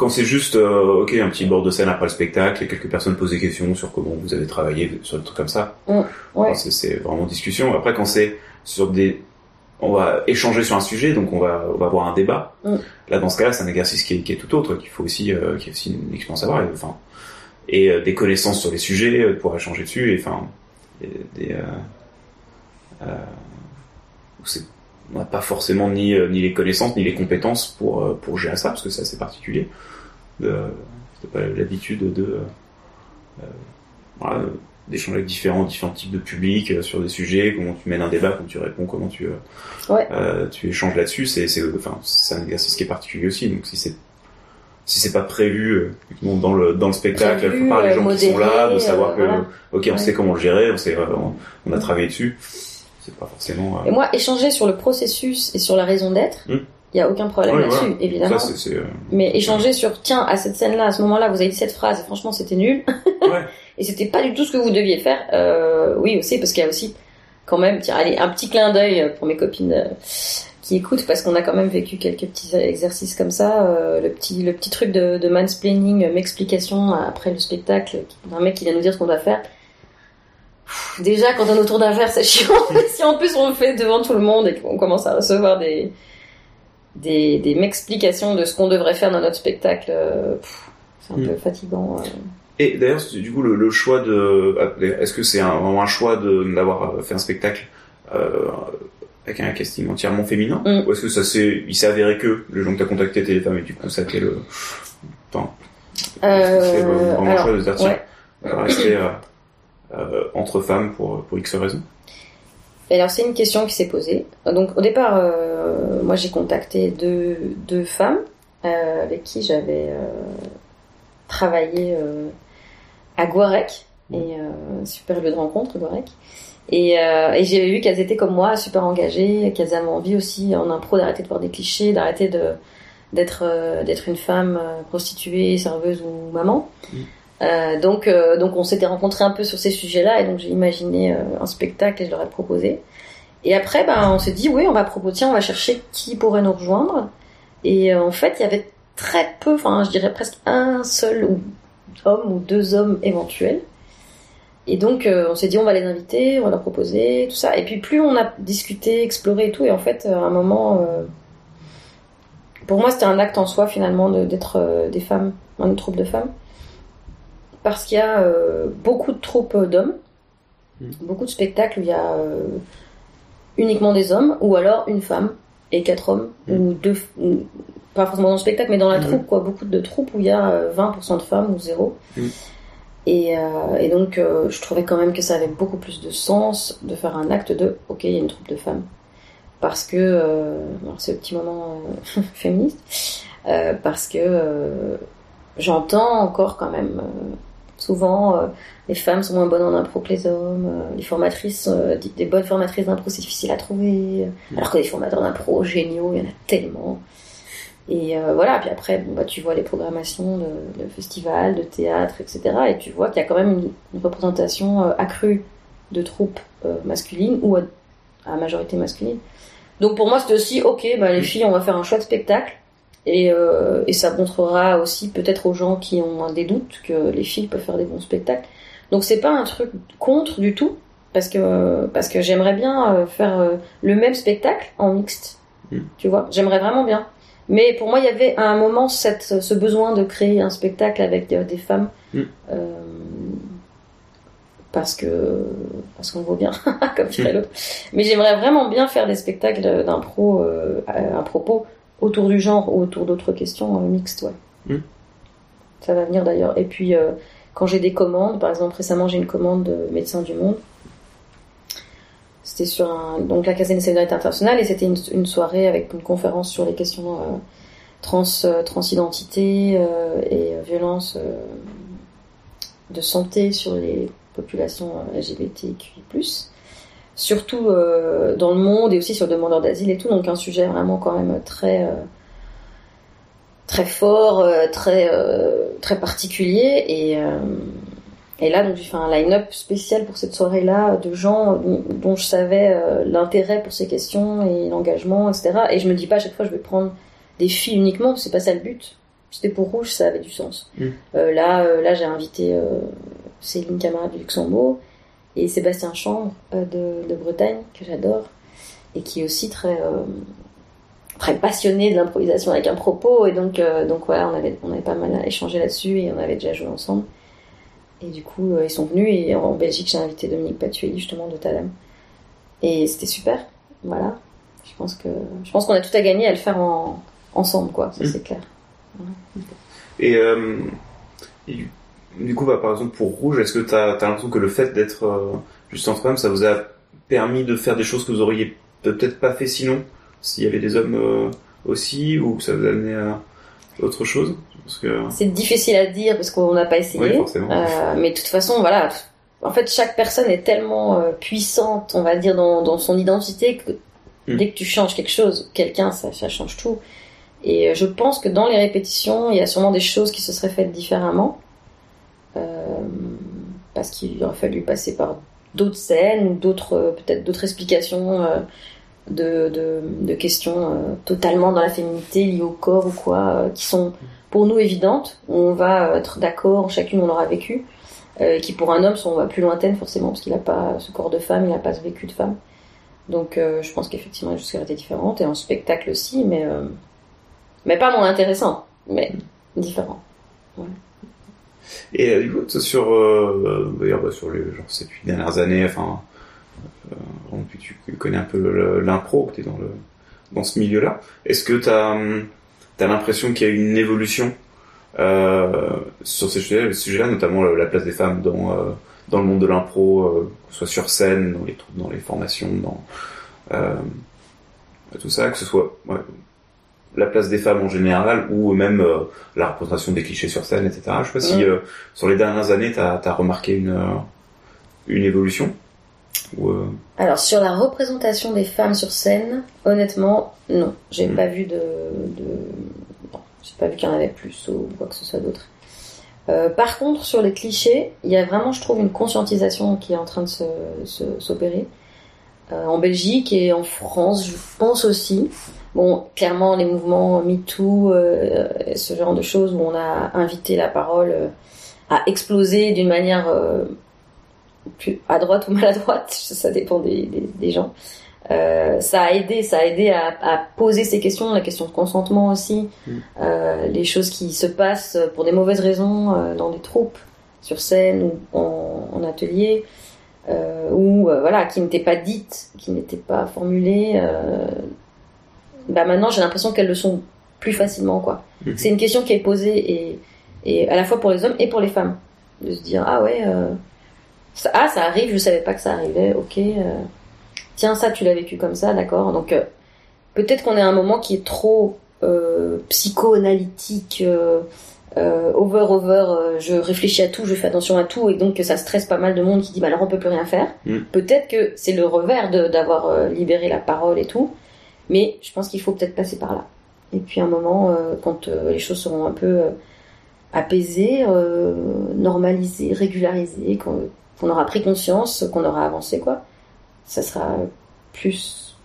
quand c'est juste euh, ok un petit bord de scène après le spectacle et quelques personnes posent des questions sur comment vous avez travaillé sur des trucs comme ça. Mm, ouais. C'est- vraiment discussion. Après quand c'est sur des on va échanger sur un sujet donc on va on va avoir un débat. Mm. Là dans ce cas-là c'est un exercice qui est, qui est tout autre qu'il faut aussi euh, qui est aussi une expérience à avoir et, enfin et euh, des connaissances sur les sujets euh, pour échanger dessus et enfin des, euh, euh, c'est- on n'a pas forcément ni, euh, ni les connaissances ni les compétences pour, euh, pour gérer ça, parce que c'est assez particulier. Euh, pas l'habitude de euh, voilà, d'échanger avec différents, différents types de publics euh, sur des sujets, comment tu mènes un débat, comment tu réponds, comment tu, euh, Ouais. euh, tu échanges là-dessus. C'est, c'est, enfin, c'est un exercice qui est particulier aussi. Donc si c'est si c'est pas prévu euh, dans le dans le spectacle, Prévu, par les euh, gens qui sont là, de savoir euh, que voilà. ok on Ouais. sait comment le gérer, on sait euh, on, on a travaillé dessus. C'est pas forcément. euh, Et moi, échanger sur le processus et sur la raison d'être, il Mm. y a aucun problème là-dessus, voilà. évidemment. ça c'est, c'est, euh, Mais échanger sur, tiens, à cette scène-là, à ce moment-là, vous avez dit cette phrase, et franchement, c'était nul. [laughs] Ouais. et c'était pas du tout ce que vous deviez faire. Euh, oui, aussi, parce qu'il y a aussi, quand même, tiens, allez, un petit clin d'œil pour mes copines euh, qui écoutent, parce qu'on a quand même vécu quelques petits exercices comme ça. Le petit, le petit truc de, de mansplaining, m'explication après le spectacle, un mec qui vient nous dire ce qu'on doit faire. Déjà, quand on est autour d'un verre, c'est chiant. [laughs] si en plus on le fait devant tout le monde et qu'on commence à recevoir des, des, des m'explications de ce qu'on devrait faire dans notre spectacle, euh, c'est un Mm. peu fatigant. euh. Et d'ailleurs, du coup, le, le choix de, est-ce que c'est un, vraiment un choix de d'avoir euh, fait un spectacle euh, avec un casting entièrement féminin, Mm. ou est-ce que ça s'est, il s'est avéré que les gens que t'as contactés étaient des femmes et du coup ça a été le, enfin, c'est Euh, vraiment un alors, choix de dire tiens, ouais. rester euh, euh, entre femmes pour pour X raisons. Et alors c'est une question qui s'est posée. Donc au départ, euh, moi j'ai contacté deux, deux femmes euh, avec qui j'avais euh, travaillé euh, à Guarec, et euh, super lieu de rencontre Guarec. Et, euh, et j'ai vu qu'elles étaient comme moi, super engagées, qu'elles avaient envie aussi en impro d'arrêter de voir des clichés, d'arrêter de d'être euh, d'être une femme euh, prostituée, serveuse ou maman. Mm. Euh, donc euh, donc on s'était rencontrés un peu sur ces sujets-là et donc j'ai imaginé euh, un spectacle et je leur ai proposé. Et après ben on s'est dit oui on va proposer on va chercher qui pourrait nous rejoindre. Et en fait il y avait très peu, enfin je dirais presque un seul homme ou deux hommes éventuels. Et donc on s'est dit on va les inviter, on va leur proposer tout ça. Et puis plus on a discuté, exploré et tout, et en fait à un moment, pour moi c'était un acte en soi finalement d'être des femmes, une troupe de femmes, parce qu'il y a euh, beaucoup de troupes d'hommes, Mm. beaucoup de spectacles où il y a euh, uniquement des hommes, ou alors une femme et quatre hommes, Mm. ou deux, ou- pas forcément dans le spectacle, mais dans la Mm. troupe quoi, beaucoup de troupes où il y a euh, 20% de femmes ou zéro. Et, euh, et donc, euh, je trouvais quand même que ça avait beaucoup plus de sens de faire un acte de OK, il y a une troupe de femmes. Parce que, euh, c'est le petit moment euh, [laughs] féministe, euh, parce que euh, j'entends encore quand même euh, souvent euh, les femmes sont moins bonnes en impro que les hommes, euh, les formatrices, euh, des- des bonnes formatrices d'impro c'est difficile à trouver, alors que les formateurs d'impro géniaux, il y en a tellement. Et euh, voilà, puis après, bon, bah, tu vois les programmations de, de festivals, de théâtre, etc. Et tu vois qu'il y a quand même une, une représentation euh, accrue de troupes euh, masculines ou à, à majorité masculine. Donc pour moi, c'était aussi, ok, bah, les filles, on va faire un chouette spectacle. Et, euh, et ça montrera aussi peut-être aux gens qui ont des doutes que les filles peuvent faire des bons spectacles. Donc c'est pas un truc contre du tout, parce que, parce que j'aimerais bien euh, faire euh, le même spectacle en mixte. Mm. Tu vois, j'aimerais vraiment bien. Mais pour moi, il y avait à un moment cette, ce besoin de créer un spectacle avec des femmes Mm. Euh, parce que parce qu'on vaut bien, [laughs] comme dirait Mm. l'autre. Mais j'aimerais vraiment bien faire des spectacles d'impro euh, à, à propos autour du genre ou autour d'autres questions euh, mixtes, ouais. Mm. Ça va venir d'ailleurs. Et puis euh, quand j'ai des commandes, par exemple récemment j'ai une commande de Médecins du Monde. C'était sur un, donc la Casa de Solidarité Internationale et c'était une, une soirée avec une conférence sur les questions euh, trans, transidentité et violence de santé sur les populations LGBTQI+. Surtout euh, dans le monde et aussi sur le demandeur d'asile et tout, donc un sujet vraiment quand même très euh, très fort, euh, très très particulier et et là, donc, j'ai fait un line-up spécial pour cette soirée-là de gens dont, dont je savais l'intérêt pour ces questions et l'engagement, etc. Et je me dis pas à chaque fois je vais prendre des filles uniquement, c'est pas ça le but. C'était pour Rouge, ça avait du sens. Mm. Là, là, j'ai invité Céline Camara du Luxembourg et Sébastien Chambre euh, de, de Bretagne que j'adore et qui est aussi très euh, très passionné de l'improvisation avec un propos et donc euh, donc voilà, on avait on avait pas mal échangé là-dessus et on avait déjà joué ensemble. Et du coup, ils sont venus et en Belgique, j'ai invité Dominique Patuelli justement de Talem. Et c'était super. Voilà. Je pense que je pense qu'on a tout à gagner à le faire en, ensemble, quoi. Ça, Mm. c'est clair. Et, euh, du- coup, bah, par exemple, pour Rouge, est-ce que tu as, l'impression que le fait d'être euh, juste entre hommes, ça vous a permis de faire des choses que vous auriez peut-être pas fait sinon, s'il y avait des hommes euh, aussi, ou que ça vous a amené à autre chose? Que, C'est difficile à dire parce qu'on n'a pas essayé. oui, forcément. Euh, mais de toute façon, voilà. En fait, chaque personne est tellement puissante, on va dire, dans, dans son identité que Mm. dès que tu changes quelque chose, quelqu'un, ça, ça change tout. Et je pense que dans les répétitions, il y a sûrement des choses qui se seraient faites différemment. Parce qu'il aurait fallu passer par d'autres scènes d'autres, euh, peut-être d'autres explications euh, de, questions euh, totalement dans la féminité, liées au corps ou quoi, qui sont pour nous évidentes, où on va être d'accord, chacune on aura vécu, qui pour un homme sont plus lointaines forcément, parce qu'il n'a pas ce corps de femme, il n'a pas ce vécu de femme. Donc je pense qu'effectivement auraient été différentes, et en spectacle aussi, mais, mais pas moins intéressant, mais différent. Et euh, du coup, sur, euh, bah, sur les genre, ces dernières années, enfin, euh, tu connais un peu l'impro, tu es dans, le, dans ce milieu-là. Est-ce que tu as, l'impression qu'il y a une évolution euh, sur ces sujets- sujets-là, notamment la, la place des femmes dans, euh, dans le monde de l'impro, euh, que ce soit sur scène, dans les, dans les formations, dans tout ça, que ce soit ouais, la place des femmes en général ou même euh, la représentation des clichés sur scène, etc. Je sais pas si euh, sur les dernières années, tu as, remarqué une, euh, une évolution ou, Alors sur la représentation des femmes sur scène, honnêtement, non, j'ai Mm. pas vu de, j'ai pas vu qu'il y en avait plus ou quoi que ce soit d'autre. Par contre, sur les clichés, il y a vraiment, je trouve, une conscientisation qui est en train de se, se- s'opérer. Euh, en Belgique et en France, je pense aussi. Bon, clairement, les mouvements MeToo, euh, ce genre de choses où on a invité la parole euh, à exploser d'une manière euh, plus à droite ou [laughs] maladroite, [laughs] ça dépend des, des, des gens. Ça a aidé, ça a aidé à, à poser ces questions, la question de consentement aussi, Mm. les choses qui se passent pour des mauvaises raisons dans des troupes, sur scène ou en, en atelier, euh, ou euh, voilà, qui n'étaient pas dites, qui n'étaient pas formulées. euh, bah maintenant, j'ai l'impression qu'elles le sont plus facilement, quoi. Mhm. C'est une question qui est posée et, et à la fois pour les hommes et pour les femmes, de se dire ah ouais. euh, ça, ah, ça arrive, je savais pas que ça arrivait, ok. euh, tiens, ça, tu l'as vécu comme ça, d'accord. Donc, euh, peut-être qu'on est à un moment qui est trop psychoanalytique, over, over, je réfléchis à tout, je fais attention à tout, et donc que ça stresse pas mal de monde qui dit, bah alors on peut plus rien faire. Mm. Peut-être que c'est le revers d'avoir libéré la parole et tout, mais je pense qu'il faut peut-être passer par là. Et puis, à un moment, euh, quand euh, les choses seront un peu euh, apaisées, normalisées, régularisées, qu'on aura pris conscience, qu'on aura avancé, quoi, ça sera plus,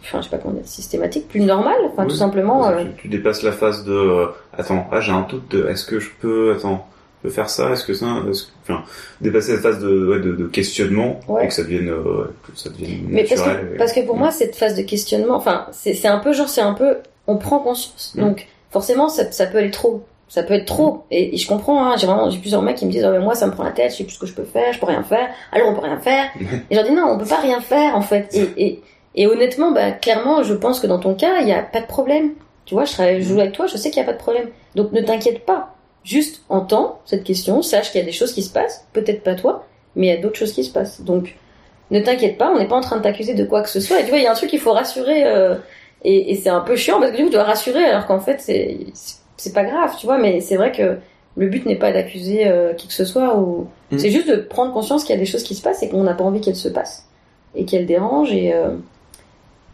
enfin, je sais pas comment dire, systématique, plus normal, enfin, Oui. tout simplement. Tu, tu dépasses la phase de euh, attends, là j'ai un doute de est-ce que je peux attends, peux faire ça, est-ce que ça est-ce que- enfin dépasser cette phase de, ouais, de, de questionnement Ouais. et que ça devienne euh, que ça devienne Mais parce que, et- parce que pour moi, cette phase de questionnement, enfin, c'est c'est un peu genre, c'est un peu, on prend conscience. Mm. Donc, forcément, ça, ça peut aller trop. Ça peut être trop. Et, et je comprends, hein, j'ai vraiment j'ai plusieurs mecs qui me disent, oh, mais moi, ça me prend la tête, je sais plus ce que je peux faire, je peux rien faire. Alors, on peut rien faire. [laughs] et je leur dis, non, on peut pas rien faire, en fait. Et, et, et honnêtement, bah, clairement, je pense que dans ton cas, il y a pas de problème. Tu vois, je, travaille, je joue avec toi, je sais qu'il y a pas de problème. Donc, ne t'inquiète pas. Juste entends cette question, sache qu'il y a des choses qui se passent, peut-être pas toi, mais il y a d'autres choses qui se passent. Donc, ne t'inquiète pas, on n'est pas en train de t'accuser de quoi que ce soit. Et tu vois, il y a un truc qu'il faut rassurer, euh, et, et c'est un peu chiant parce que du coup, tu dois rassurer alors qu'en fait, c'est c'est pas grave, tu vois. Mais c'est vrai que le but n'est pas d'accuser euh, qui que ce soit, ou Mm. c'est juste de prendre conscience qu'il y a des choses qui se passent et qu'on n'a pas envie qu'elles se passent et qu'elles dérangent. Et euh,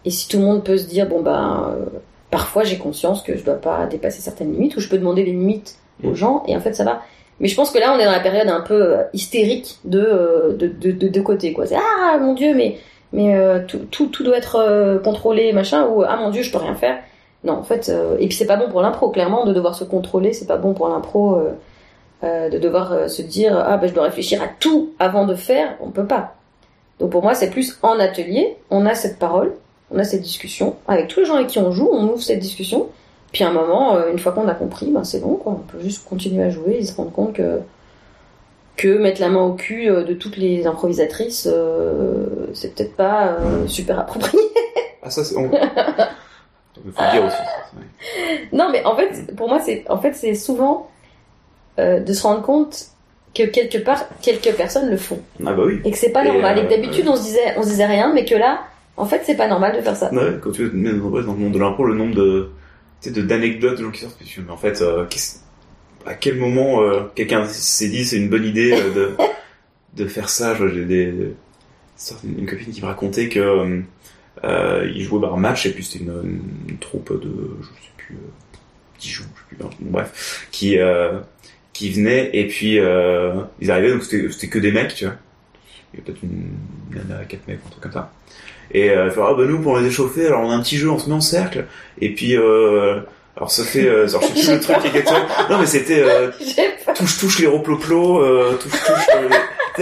et si tout le monde peut se dire, bon ben, euh, parfois j'ai conscience que je dois pas dépasser certaines limites, ou je peux demander des limites aux gens, et en fait ça va. Mais je pense que là, on est dans la période un peu euh, hystérique de euh, de de, de, de côté, quoi. C'est ah mon dieu, mais mais euh, tout, tout tout doit être contrôlé, machin, ou ah mon dieu, je peux rien faire. Non, en fait, et puis c'est pas bon pour l'impro, clairement, de devoir se contrôler, c'est pas bon pour l'impro, de devoir se dire ah ben je dois réfléchir à tout avant de faire, on peut pas. Donc pour moi, c'est plus en atelier, on a cette parole, on a cette discussion avec tous les gens avec qui on joue, on ouvre cette discussion. Puis à un moment, euh, une fois qu'on a compris, ben c'est bon, quoi. On peut juste continuer à jouer et se rendre compte que que mettre la main au cul euh, de toutes les improvisatrices, euh, c'est peut-être pas euh, super approprié. [laughs] Ah, ça, c'est. On... Il faut le dire aussi. ouais. non, mais en fait, pour moi, c'est en fait c'est souvent euh, de se rendre compte que quelque part, quelques personnes le font Ah, bah oui. et que c'est pas Et, normal. et que d'habitude, on se disait, on se disait rien, mais que là, en fait, c'est pas normal de faire ça. Ouais, quand tu mets dans le monde de l'impro, le nombre de, tu sais, d'anecdotes de gens qui sortent, mais en fait, euh, qu'est-ce- à quel moment euh, quelqu'un s'est dit c'est une bonne idée euh, de, de faire ça? J'ai des, une, copine qui me racontait que euh, euh, il jouait bah, un match et puis c'était une, une troupe de, je sais plus, joue, je sais plus, bon, bref, qui qui venait et puis ils arrivaient donc c'était c'était que des mecs, tu vois. Il y a peut-être une nana, quatre mecs, un truc comme ça. Et euh, ah bah nous pour les échauffer, alors on a un petit jeu, on se met en cercle, et puis euh, alors ça fait, euh, alors je sais plus le truc exactement. Non mais c'était euh, [laughs] touche touche les roploplos, euh, touche touche. Euh,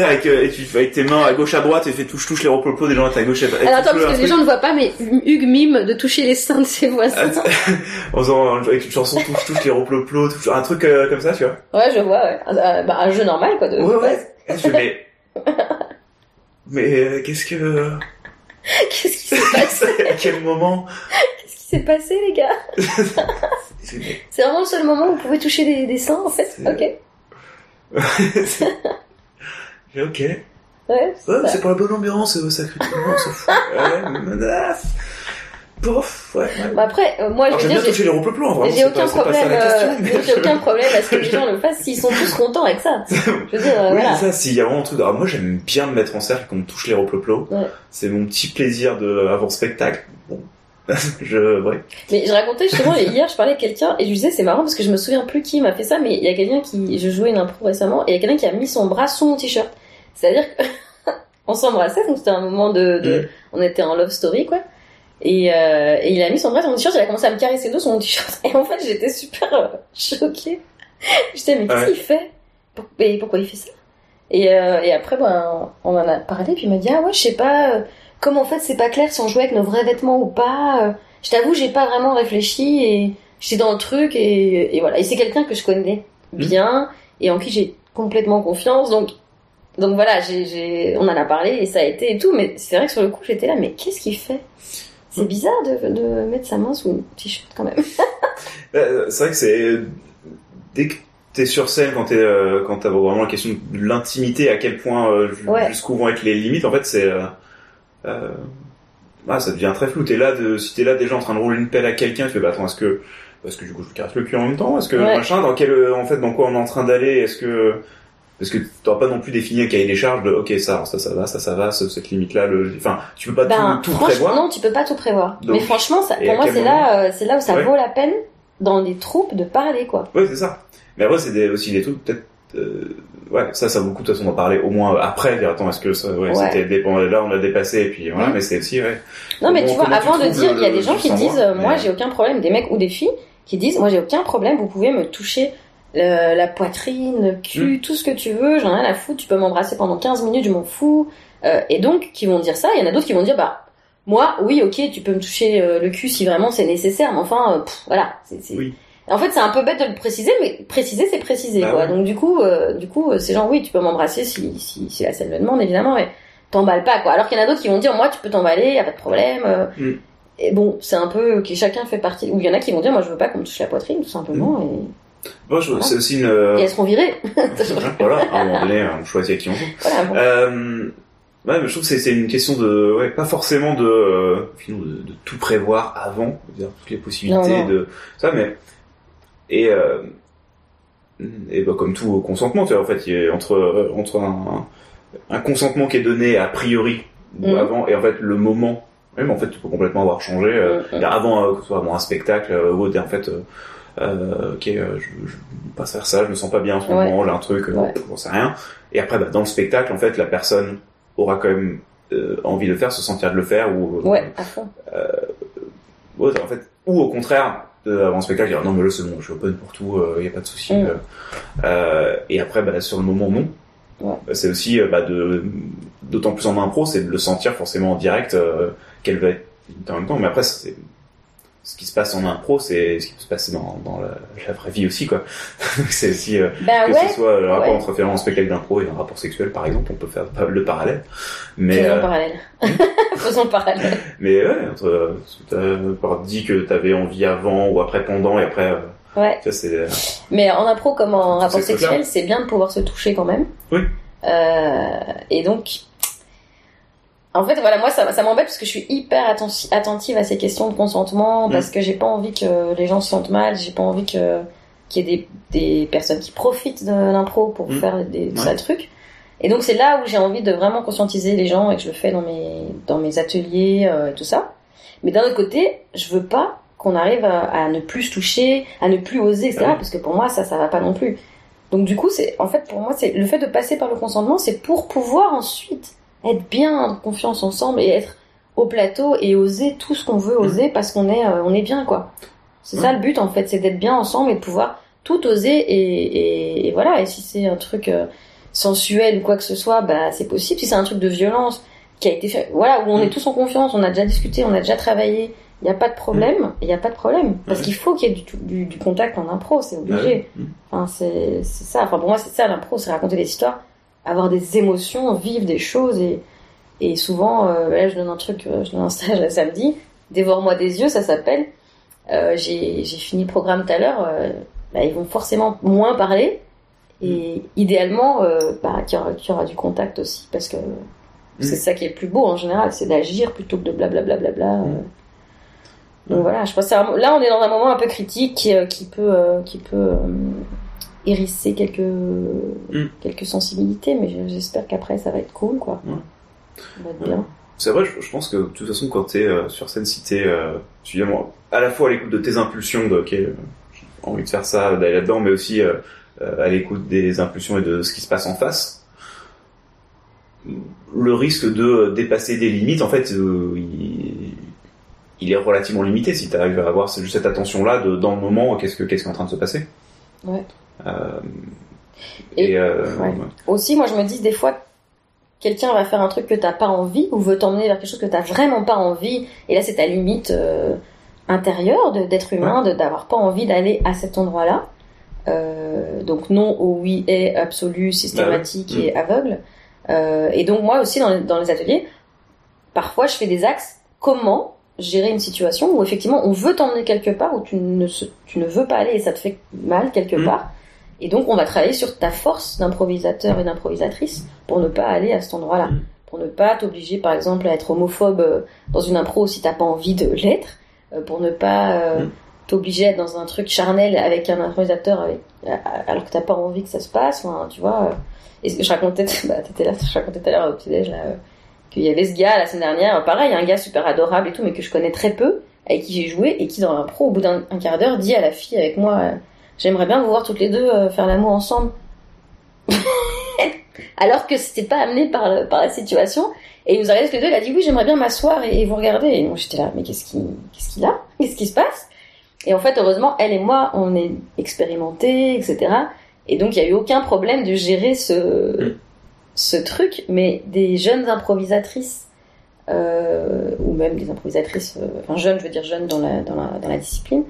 avec, euh, et tu avec tes mains à gauche à droite et fais touche touche les roploplos des gens à ta gauche. Et, et Alors attends, parce que les gens ne voient pas, mais Hugues mime de toucher les seins de ses voisins. [laughs] en faisant avec une chanson touche touche les roploplos, touche un truc euh, comme ça, tu vois. Ouais, je vois, ouais. Euh, bah, un jeu normal, quoi. De... Ouais ouais. Je fais, mais [laughs] mais qu'est-ce que [laughs] Qu'est-ce qui s'est passé [laughs] à quel moment Qu'est-ce qui s'est passé, les gars [laughs] C'est- vraiment le seul moment où vous pouvez toucher des, des seins, en fait. C'est- Ok. ok. Ouais, c'est Ouais, ça. c'est pour la bonne ambiance, euh, sacré tout le monde, on s'en fout. Ouais, menace. Pouf, ouais. ouais. Bah, après, euh, moi, Alors, je j'aime veux dire, toucher les vraiment. j'ai c'est aucun pas- problème. euh, mais- J'ai aucun problème à ce que les gens le fassent s'ils sont tous contents avec ça. Je veux dire, euh, Oui, voilà. ça, s'il y a vraiment un truc. Alors, moi, j'aime bien me mettre en cercle qu'on me touche les roploplos. Ouais. C'est mon petit plaisir de, avant le spectacle. Bon. [laughs] je, ouais. Mais je racontais justement [laughs] hier, je parlais à quelqu'un et je lui disais c'est marrant parce que je me souviens plus qui m'a fait ça, mais il y a quelqu'un qui, je jouais une impro récemment et il y a quelqu'un qui a mis son bras sous mon t-shirt. C'est-à-dire que [laughs] on s'embrassait, donc c'était un moment de, de- Mm. on était en love story quoi. Et, euh, et il a mis son bras sur mon t-shirt, il a commencé à me caresser dos sur mon t-shirt. Et en fait j'étais super euh, choquée. J'étais mais qu'est-ce Ouais. qu'il fait? Et pourquoi il fait ça? Et, euh, et après ben, on en a parlé puis il m'a dit ah ouais je sais pas. euh, comme en fait c'est pas clair si on jouait avec nos vrais vêtements ou pas. je t'avoue, j'ai pas vraiment réfléchi et j'étais dans le truc et, et voilà. Et c'est quelqu'un que je connais bien et en qui j'ai complètement confiance. Donc, donc voilà, j'ai, j'ai, on en a parlé et ça a été et tout. Mais c'est vrai que sur le coup, j'étais là, mais qu'est-ce qu'il fait? C'est bizarre de, de mettre sa main sous une t-shirt quand même. Euh, [laughs] C'est vrai que c'est dès que t'es sur scène, quand t'es, euh, quand t'as vraiment la question de l'intimité, à quel point, euh, Ouais. jusqu'où vont être les limites. En fait, c'est, euh, euh, ah, ça devient très flou. T'es là, de, si t'es là déjà en train de rouler une pelle à quelqu'un, tu fais, bah attends, est-ce que, parce que du coup, je caresse le cul en même temps, est-ce que Ouais. machin, dans quel, en fait, dans quoi on est en train d'aller, est-ce que, parce que t'auras pas non plus défini un cahier des charges de, ok, ça, ça, ça va, ça, ça va, ce- cette limite-là, le, enfin, tu peux pas Ben, tout, tout prévoir. non, tu peux pas tout prévoir. Donc, mais franchement, ça, pour moi, c'est là, euh, c'est là où ça Ouais. vaut la peine dans les troupes de parler quoi. Ouais, c'est ça. Mais après, c'est aussi des trucs, peut-être, euh, ouais, ça, ça vaut beaucoup, de toute façon, d'en parler au moins après, dire, attends, est-ce que ça, ouais, Ouais. c'était, dé- bon, là, on l'a dépassé, et puis voilà, Mm. mais c'est aussi, ouais. Non, mais tu vois, tu avant de dire, il y a des gens qui disent, moi, j'ai aucun problème, des mecs ou des filles qui disent, moi, j'ai aucun problème, vous pouvez me toucher le- la poitrine, le Mm. cul, tout ce que tu veux, j'en ai rien à foutre, tu peux m'embrasser pendant 15 minutes, je m'en fous. Euh, et donc, qui vont dire ça, il y en a d'autres qui vont dire, bah, moi, oui, ok, tu peux me toucher euh, le cul si vraiment c'est nécessaire, mais enfin, euh, pff, voilà. c'est c'est- Oui. En fait, c'est un peu bête de le préciser, mais préciser, c'est préciser, Bah quoi. ouais. Donc, du coup, du coup, euh, ces gens, oui, tu peux m'embrasser si, si, si la scène le demande, évidemment, mais t'emballes pas, quoi. Alors qu'il y en a d'autres qui vont dire, moi, tu peux t'emballer, y a pas de problème. Mm. Et bon, c'est un peu que chacun fait partie. Ou il y en a qui vont dire, moi, je veux pas qu'on me touche la poitrine, tout simplement. Je- c'est aussi une. euh, Et, elles seront virées. [laughs] voilà, à un moment donné, on choisit à qui on joue. voilà, bon. Euh, ouais, mais je trouve que c'est- une question de, ouais, pas forcément de, euh, de, de tout prévoir avant, toutes les possibilités Non, non. de ça, mais et euh, et bah, comme tout consentement, tu vois, en fait, il y a entre entre un, un consentement qui est donné a priori ou Mhm. avant et en fait le moment, même en fait, tu peux complètement avoir changé. euh, Mhm. avant que ce soit avant un spectacle ou autre, en fait. Euh, euh, ok, euh, je, je passe faire ça, je me sens pas bien en ce Ouais. moment, j'ai un truc, euh, Ouais. j'en sais rien. Et après, bah, dans le spectacle, en fait, la personne aura quand même euh, envie de le faire, se sentir de le faire, ou Ouais, à fond. ou autre, en fait, ou au contraire, euh, avant le spectacle, dire non mais là c'est bon, je suis open pour tout, il y a pas de souci. Mm. euh. Euh, et après, bah, sur le moment non. Ouais. Bah, C'est aussi euh, bah, de d'autant plus en impro, c'est de le sentir forcément en direct euh, qu'elle va être en même temps. Mais après, c'est ce qui se passe en impro, c'est ce qui peut se passer dans, dans la, la vraie vie aussi, quoi. [laughs] c'est aussi euh, Ben que ouais, ce soit le rapport ouais. entre finalement un spectacle d'impro et un rapport sexuel, par exemple, on peut faire le parallèle. Mais faisons euh, le parallèle. [laughs] [laughs] faisons le parallèle. mais ouais, entre t'as dit que t'avais envie avant ou après pendant et après, euh, Ouais. ça c'est euh, Mais en impro comme en rapport sexuel, c'est bien de pouvoir se toucher quand même. Oui. Euh, et donc, en fait, voilà, moi, ça, ça m'embête parce que je suis hyper atten- attentive à ces questions de consentement Mm. parce que j'ai pas envie que les gens se sentent mal, j'ai pas envie que qu'il y ait des, des personnes qui profitent de l'impro pour Mm. faire des Ouais. sales trucs. Et donc, c'est là où j'ai envie de vraiment conscientiser les gens et que je le fais dans mes, dans mes ateliers euh, et tout ça. Mais d'un autre côté, je veux pas qu'on arrive à, à ne plus se toucher, à ne plus oser, etc. Ah oui. Parce que pour moi, ça, ça va pas non plus. Donc du coup, c'est en fait pour moi, c'est le fait de passer par le consentement, c'est pour pouvoir ensuite être bien en confiance ensemble et être au plateau et oser tout ce qu'on veut oser parce qu'on est euh, on est bien quoi. C'est ça Ouais. le but en fait, c'est d'être bien ensemble et de pouvoir tout oser et, et, et voilà. Et si c'est un truc euh, sensuel ou quoi que ce soit, bah c'est possible. Si c'est un truc de violence qui a été fait, voilà, où on Mm. est tous en confiance, on a déjà discuté, on a déjà travaillé, il n'y a pas de problème, il n'y a pas de problème. Parce Ouais. qu'il faut qu'il y ait du, du, du contact en impro, c'est bah obligé. Mm. Enfin, c'est c'est ça. Enfin, pour moi, c'est ça l'impro, c'est raconter des histoires, avoir des émotions, vivre des choses. Et, et souvent, euh, là, je donne un truc, euh, je donne un stage le samedi. Dévore-moi des yeux, ça s'appelle. Euh, J'ai fini le programme tout à l'heure. euh, bah, ils vont forcément moins parler. Et idéalement, euh, bah, qu'il y, aura- y aura du contact aussi. Parce que c'est ça qui est le plus beau en général, c'est d'agir plutôt que de blablabla. Bla, bla, bla, euh. Donc voilà, je pense là on est dans un moment un peu critique qui, qui peut, qui peut hérisser quelques, quelques sensibilités, mais je- j'espère qu'après ça va être cool quoi. Ouais. Ça va être bien. C'est vrai, je, je pense que de toute façon, quand t'es euh, sur scène, si t'es euh, à la fois à l'écoute de tes impulsions, de ok, euh, j'ai envie de faire ça, d'aller là-dedans, mais aussi euh, euh, à l'écoute des impulsions et de ce qui se passe en face, le risque de dépasser des limites, en fait, il, il est relativement limité si t'arrives à avoir juste cette attention-là de dans le moment, qu'est-ce que qu'est-ce qui est en train de se passer. Ouais. Euh, Et- et, euh, ouais. Aussi, moi je me dis des fois, quelqu'un va faire un truc que t'as pas envie ou veut t'emmener vers quelque chose que t'as vraiment pas envie, et là c'est ta limite euh, intérieure d'être humain, de d'avoir pas envie d'aller à cet endroit-là. Euh, donc non au oui est absolu, systématique Bah ouais. et aveugle. Euh, et donc moi aussi dans les, dans les ateliers, parfois je fais des axes. Comment gérer une situation où effectivement on veut t'emmener quelque part où tu ne, tu ne veux pas aller et ça te fait mal quelque Mm. part. Et donc on va travailler sur ta force d'improvisateur et d'improvisatrice pour ne pas aller à cet endroit-là. Mm. Pour ne pas t'obliger par exemple à être homophobe euh, dans une impro si t'as pas envie de l'être. Euh, pour ne pas euh, Mm. t'obliger à être dans un truc charnel avec un improvisateur avec, alors que t'as pas envie que ça se passe. Enfin, tu vois. Et je racontais, [laughs] bah, t'étais là, je racontais tout à l'heure au petit-déj, là, qu'il y avait ce gars la semaine dernière, pareil, un gars super adorable et tout, mais que je connais très peu, avec qui j'ai joué, et qui dans l'impro, au bout d'un un quart d'heure, dit à la fille avec moi, j'aimerais bien vous voir toutes les deux euh, faire l'amour ensemble. [laughs] Alors que c'était pas amené par, la situation, et il nous a regardé tous les deux, il a dit oui, j'aimerais bien m'asseoir et, vous regarder. Et moi j'étais là, mais qu'est-ce qui, qu'est-ce qu'il a? Qu'est-ce qui se passe? Et en fait, heureusement, elle et moi, on est expérimentés, etc. Et donc, il n'y a eu aucun problème de gérer ce, truc, mais des jeunes improvisatrices, euh, ou même des improvisatrices, euh, enfin jeunes, je veux dire jeunes dans la discipline,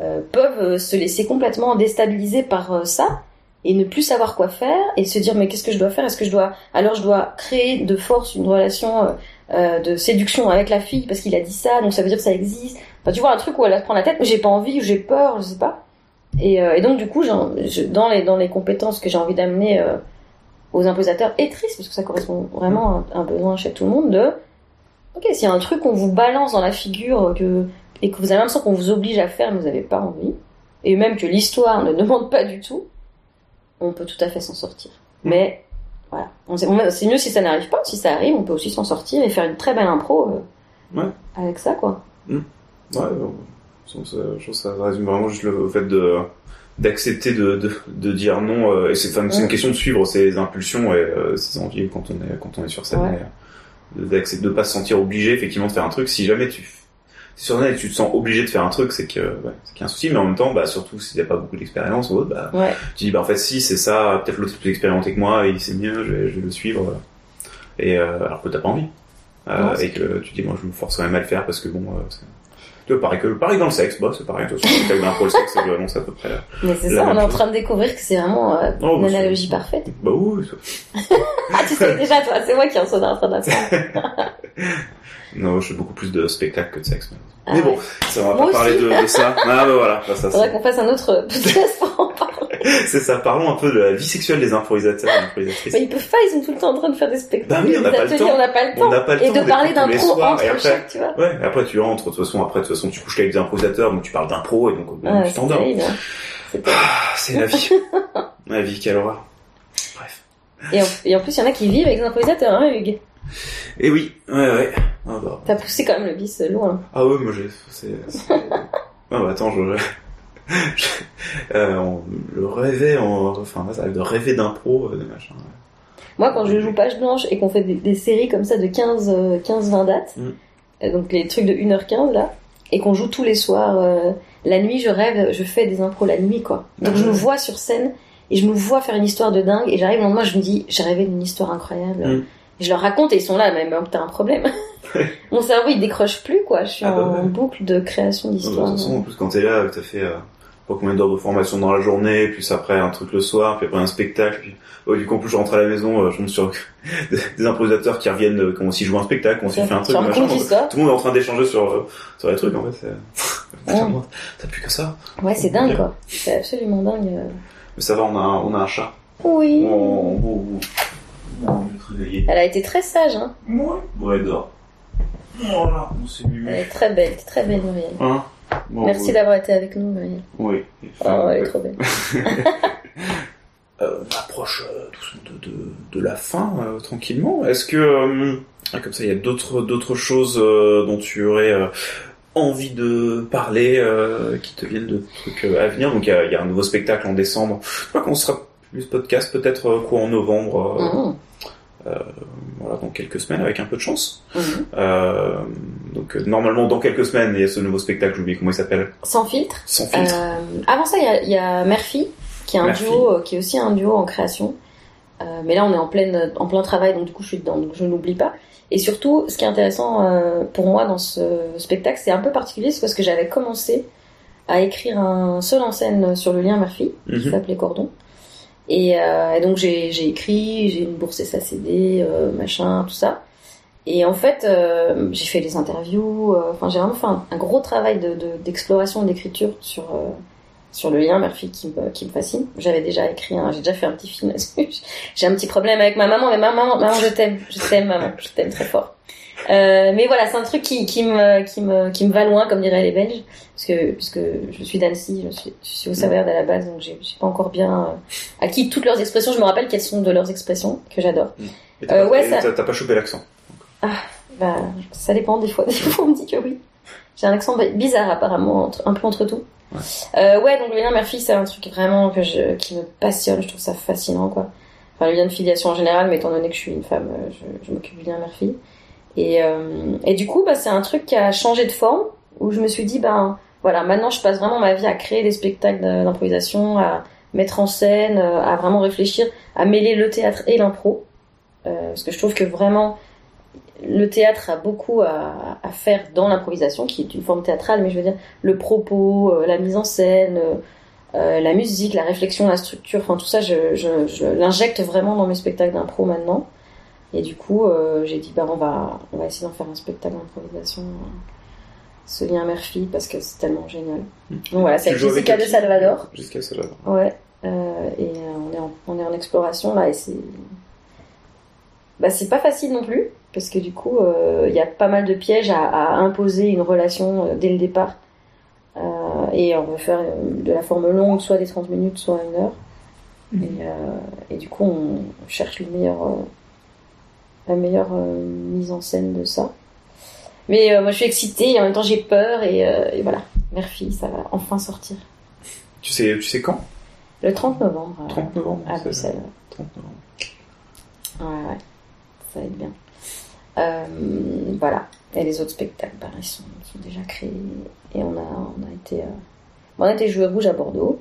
euh, peuvent euh, se laisser complètement déstabiliser par euh, ça et ne plus savoir quoi faire et se dire mais qu'est-ce que je dois faire? Est-ce que je dois alors je dois créer de force une relation de séduction avec la fille parce qu'il a dit ça donc ça veut dire que ça existe? Tu vois un truc où elle se prendre la tête mais j'ai pas envie j'ai peur je sais pas. Et, donc du coup dans les dans les compétences que j'ai envie d'amener aux imposateurs et tristes parce que ça correspond vraiment à un besoin chez tout le monde de ok s'il y a un truc qu'on vous balance dans la figure que et que vous avez l'impression qu'on vous oblige à faire mais vous n'avez pas envie. Et même que l'histoire ne [laughs] demande pas du tout on peut tout à fait s'en sortir. Mais voilà. C'est mieux si ça n'arrive pas. Si ça arrive on peut aussi s'en sortir et faire une très belle impro euh, Ouais. avec ça quoi. Ouais, bon, je pense, que ça résume vraiment juste le fait de d'accepter de, de, de dire non euh, et c'est enfin, une question de suivre ses impulsions et euh, ses envies quand on est quand on est sur scène Ouais. et, d'accepter de pas se sentir obligé effectivement de faire un truc si jamais tu si que tu te sens obligé de faire un truc c'est que ouais, c'est qu'il y a un souci mais en même temps bah surtout s'il n'y a pas beaucoup d'expérience ou autre bah ouais. tu dis bah en fait si c'est ça peut-être l'autre est plus expérimenté que moi et il sait mieux je vais, je vais le suivre. Et euh, alors que t'as pas envie. Euh, Non, et que tu dis moi je me force quand même à le faire parce que bon euh, vois pareil que pareil dans le sexe bah c'est pareil de toute façon t'as l'impro le sexe je l'annonce à peu près mais c'est ça on est en train de découvrir que c'est vraiment euh, Oh, une bah, analogie parfaite. Bah oui ça- [laughs] ah tu sais déjà toi c'est moi qui en suis en train d'apprendre. [laughs] Non je fais beaucoup plus de spectacles que de sexe mais, Ah mais bon ça on va pas parler de, de ça. Ah bah voilà [laughs] ça, ça, faudrait qu'on fasse un autre podcast pour en parler c'est ça parlons un peu de la vie sexuelle des improvisateurs et improvisatrices Mais ils peuvent pas, ils sont tout le temps en train de faire des spectacles, Bah oui, on n'a pas le temps. on n'a pas le on temps. n'a pas le Et temps de parler d'impro entre après chaque, tu vois. Ouais, et après tu rentres, de toute façon, après, de toute façon, tu couches qu'avec des improvisateurs, donc tu parles d'impro, et donc, tu t'endors. hein. C'est. Ah, c'est la vie. [laughs] la vie, quelle horreur. Bref. Et en, et en plus, il y en a qui vivent avec des improvisateurs, hein, Hugues. Et oui, ouais, ouais. Ah, bah. T'as poussé quand même le bis loin. Ah ouais, moi j'ai, [laughs] Ah bah attends, je, on le rêvait, en... enfin, ça arrive de rêver d'impro, euh, de machin. Moi, quand je joue page blanche et qu'on fait des, des séries comme ça de 15, euh, 15-20 dates, Mm. euh, donc les trucs de 1h15 là, et qu'on joue tous les soirs, euh, la nuit, je rêve, je fais des impros la nuit, quoi. Donc je me vois sur scène et je me vois faire une histoire de dingue et j'arrive le lendemain, je me dis, j'ai rêvé d'une histoire incroyable. Mm. Et je leur raconte et ils sont là, mais même t'as un problème. [laughs] Mon cerveau il décroche plus, quoi. Je suis Ah bah en ouais. boucle de création De d'histoire. toute façon, en plus, quand t'es là, que t'as fait, euh, pas combien d'heures de formation dans la journée, puis après un truc le soir, puis après un spectacle, puis, oh, du coup, en plus, je rentre à la maison, euh, je tombe sur [laughs] des improvisateurs qui reviennent, qui ont aussi joué un spectacle, qui ont aussi fait un truc, machin. Tout le monde est en train d'échanger sur, euh, sur les trucs, en fait, [laughs] Ouais. t'as plus que ça. Ouais, c'est dingue, quoi. C'est absolument dingue. euh. Mais ça va, on a un, on a un chat. Oui. On, on, on, on. Elle a été très sage, hein. Ouais. Elle dort. Voilà, on s'est Elle est très belle, très belle, Muriel. Hein? Bon, Merci oui. d'avoir été avec nous, Muriel. Oui. Oh, elle est trop belle. [laughs] Euh, on approche euh, doucement de, de, de la fin, euh, tranquillement. Est-ce que, euh, comme ça, il y a d'autres d'autres choses euh, dont tu aurais euh, envie de parler, euh, qui te viennent de trucs euh, à venir? Donc, il y a, il y a un nouveau spectacle en décembre. Je pas quand sera plus podcast, peut-être euh, quoi en novembre, euh, Mhm. Voilà, dans quelques semaines, avec un peu de chance. Mhm. Euh, donc, euh, normalement, dans quelques semaines, il y a ce nouveau spectacle, j'oublie comment il s'appelle, Sans filtre. Sans filtre. Euh, avant ça, il y a, il y a Murphy, qui est un Murphy. duo, euh, qui est aussi un duo en création. Euh, mais là, on est en pleine, en plein travail, donc du coup, je suis dedans, donc je n'oublie pas. Et surtout, ce qui est intéressant euh, pour moi dans ce spectacle, c'est un peu particulier, c'est parce que j'avais commencé à écrire un seul en scène sur le lien Murphy, qui Mhm. s'appelait Cordon. Et, euh, et donc j'ai écrit, j'ai une bourse SACD, euh, machin, tout ça. Et en fait, euh, j'ai fait des interviews, euh, enfin j'ai vraiment fait un, gros travail de- de- d'exploration et d'écriture sur, euh, sur le lien Murphy qui me, qui me fascine. J'avais déjà écrit, un- j'ai déjà fait un petit film. [laughs] J'ai un petit problème avec ma maman, mais maman, maman, je t'aime, je t'aime maman, je t'aime très fort. Euh, mais voilà, c'est un truc qui, qui, me, qui, me, qui me va loin, comme diraient les Belges, parce que, puisque je suis d'Annecy, je suis, je suis au Saverne à la base, donc j'ai j'ai pas encore bien euh, acquis toutes leurs expressions. Je me rappelle quelles sont de leurs expressions, que j'adore. Et t'as euh, pas- ouais, et ça- t'as- t'as pas chopé l'accent. Bah, ça dépend des fois. [laughs] Des fois, on me dit que oui. J'ai un accent bizarre apparemment, entre- un peu entre tout. Ouais. Euh, ouais, donc le lien Murphy, c'est un truc vraiment que je, qui me passionne. Je trouve ça fascinant, quoi. Enfin, le lien de filiation en général, mais étant donné que je suis une femme, euh, je, je m'occupe du lien Murphy. Et, euh, et du coup, bah, c'est un truc qui a changé de forme, où je me suis dit, ben voilà, maintenant je passe vraiment ma vie à créer des spectacles d'improvisation, à mettre en scène, euh, à vraiment réfléchir, à mêler le théâtre et l'impro. Euh, parce que je trouve que vraiment, le théâtre a beaucoup à, faire dans l'improvisation, qui est une forme théâtrale, mais je veux dire, le propos, la mise en scène, la musique, la réflexion, la structure, enfin tout ça, je, je l'injecte vraiment dans mes spectacles d'impro maintenant. Et du coup, euh, j'ai dit, bah, on va, on va essayer d'en faire un spectacle d'improvisation, euh, ce lien mère-fille, parce que c'est tellement génial. Mm. Donc voilà, c'est Jessica de Salvador. Jusqu'à Salvador. Ouais, euh, et euh, on, est en, on est en exploration là, et c'est. Bah, c'est pas facile non plus, parce que du coup, il y a pas mal de pièges à, à imposer une relation dès le départ. Euh, et on veut faire de la forme longue, soit des 30 minutes, soit une heure. Mhm. Et, euh, et du coup, on cherche le meilleur, la meilleure euh, mise en scène de ça. Mais euh, moi, je suis excitée, et en même temps, j'ai peur, et, euh, et voilà. Mère-fille, ça va enfin sortir. Tu sais, tu sais quand? Le 30 novembre. euh, 30 novembre. à Bruxelles. 30 novembre. Ouais, ouais, ça va être bien. Voilà. Et les autres spectacles, bah, ils sont, sont déjà créés. Et on a, on a été, on a été jouer rouge à Bordeaux.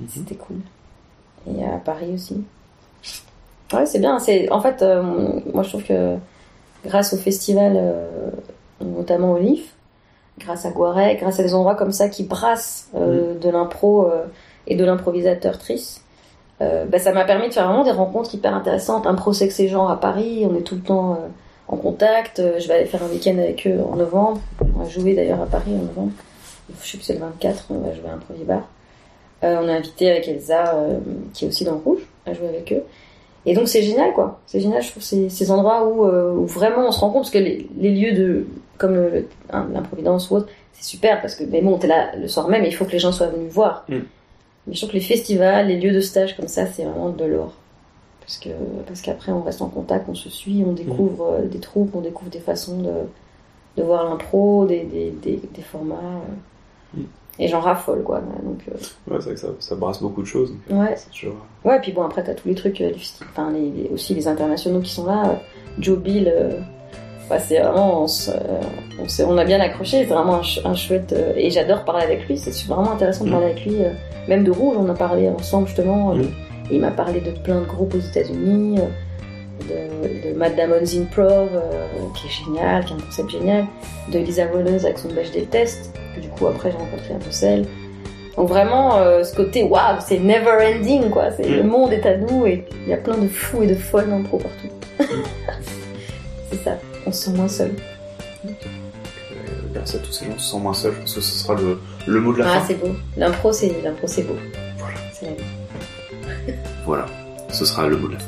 Mhm. C'était cool. Et à Paris aussi. Ouais, c'est bien. C'est, en fait, euh, moi je trouve que grâce au festival, euh, notamment au LIF, grâce à Guaret, grâce à des endroits comme ça qui brassent euh, de l'impro et de l'improvisateur triste, bah, ça m'a permis de faire vraiment des rencontres hyper intéressantes. Impro Sexe et Genre à Paris, on est tout le temps en contact. Je vais aller faire un week-end avec eux en novembre. On va jouer d'ailleurs à Paris en novembre. Je sais que c'est le 24, on va jouer à un bar. On est invité avec Elsa, qui est aussi dans le Rouge, à jouer avec eux. Et donc c'est génial, quoi. C'est génial, je trouve, ces, ces endroits où, euh, où vraiment on se rend compte, parce que les, les lieux de, comme le- le- hein, l'improvidence ou autre, c'est super, parce que, mais bon, t'es là le soir même, et il faut que les gens soient venus voir. Mm. Mais je trouve que les festivals, les lieux de stage comme ça, c'est vraiment de l'or. Parce que, parce qu'après, on reste en contact, on se suit, on découvre euh, des troupes, on découvre des façons de, de voir l'impro, des, des, des, des formats. euh. Mm. Et j'en raffole, quoi. Donc, euh, Ouais, c'est vrai que ça, ça brasse beaucoup de choses. donc, ouais. toujours- Ouais, puis bon, après, t'as tous les trucs, euh, enfin, les, les- aussi les internationaux qui sont là. euh, Joe Bill, euh, bah, c'est vraiment, on, se- euh, on, a bien accroché, c'est vraiment un, ch- un chouette. et j'adore parler avec lui, c'est vraiment intéressant de Mm. parler avec lui. même de Rouge, on a parlé ensemble justement. Mm. et il m'a parlé de plein de groupes aux États-Unis, de, de Matt Damon's Improv, euh, qui est génial, qui a un concept génial, de Lisa Rollins avec son Bechdel des tests, que du coup après j'ai rencontré à Bruxelles. Donc vraiment, euh, ce côté, waouh, c'est never ending, quoi. C'est, Mm. Le monde est à nous et il y a plein de fous et de folles en pro partout. [laughs] c'est ça, on se sent moins seul. Grâce à tous ces gens, on se sent moins seul. Je pense que ce sera le, le mot de la Ah, fin. c'est beau. L'impro, c'est, l'impro, c'est beau. Voilà. C'est la vie. Voilà, ce sera le mot de la fin.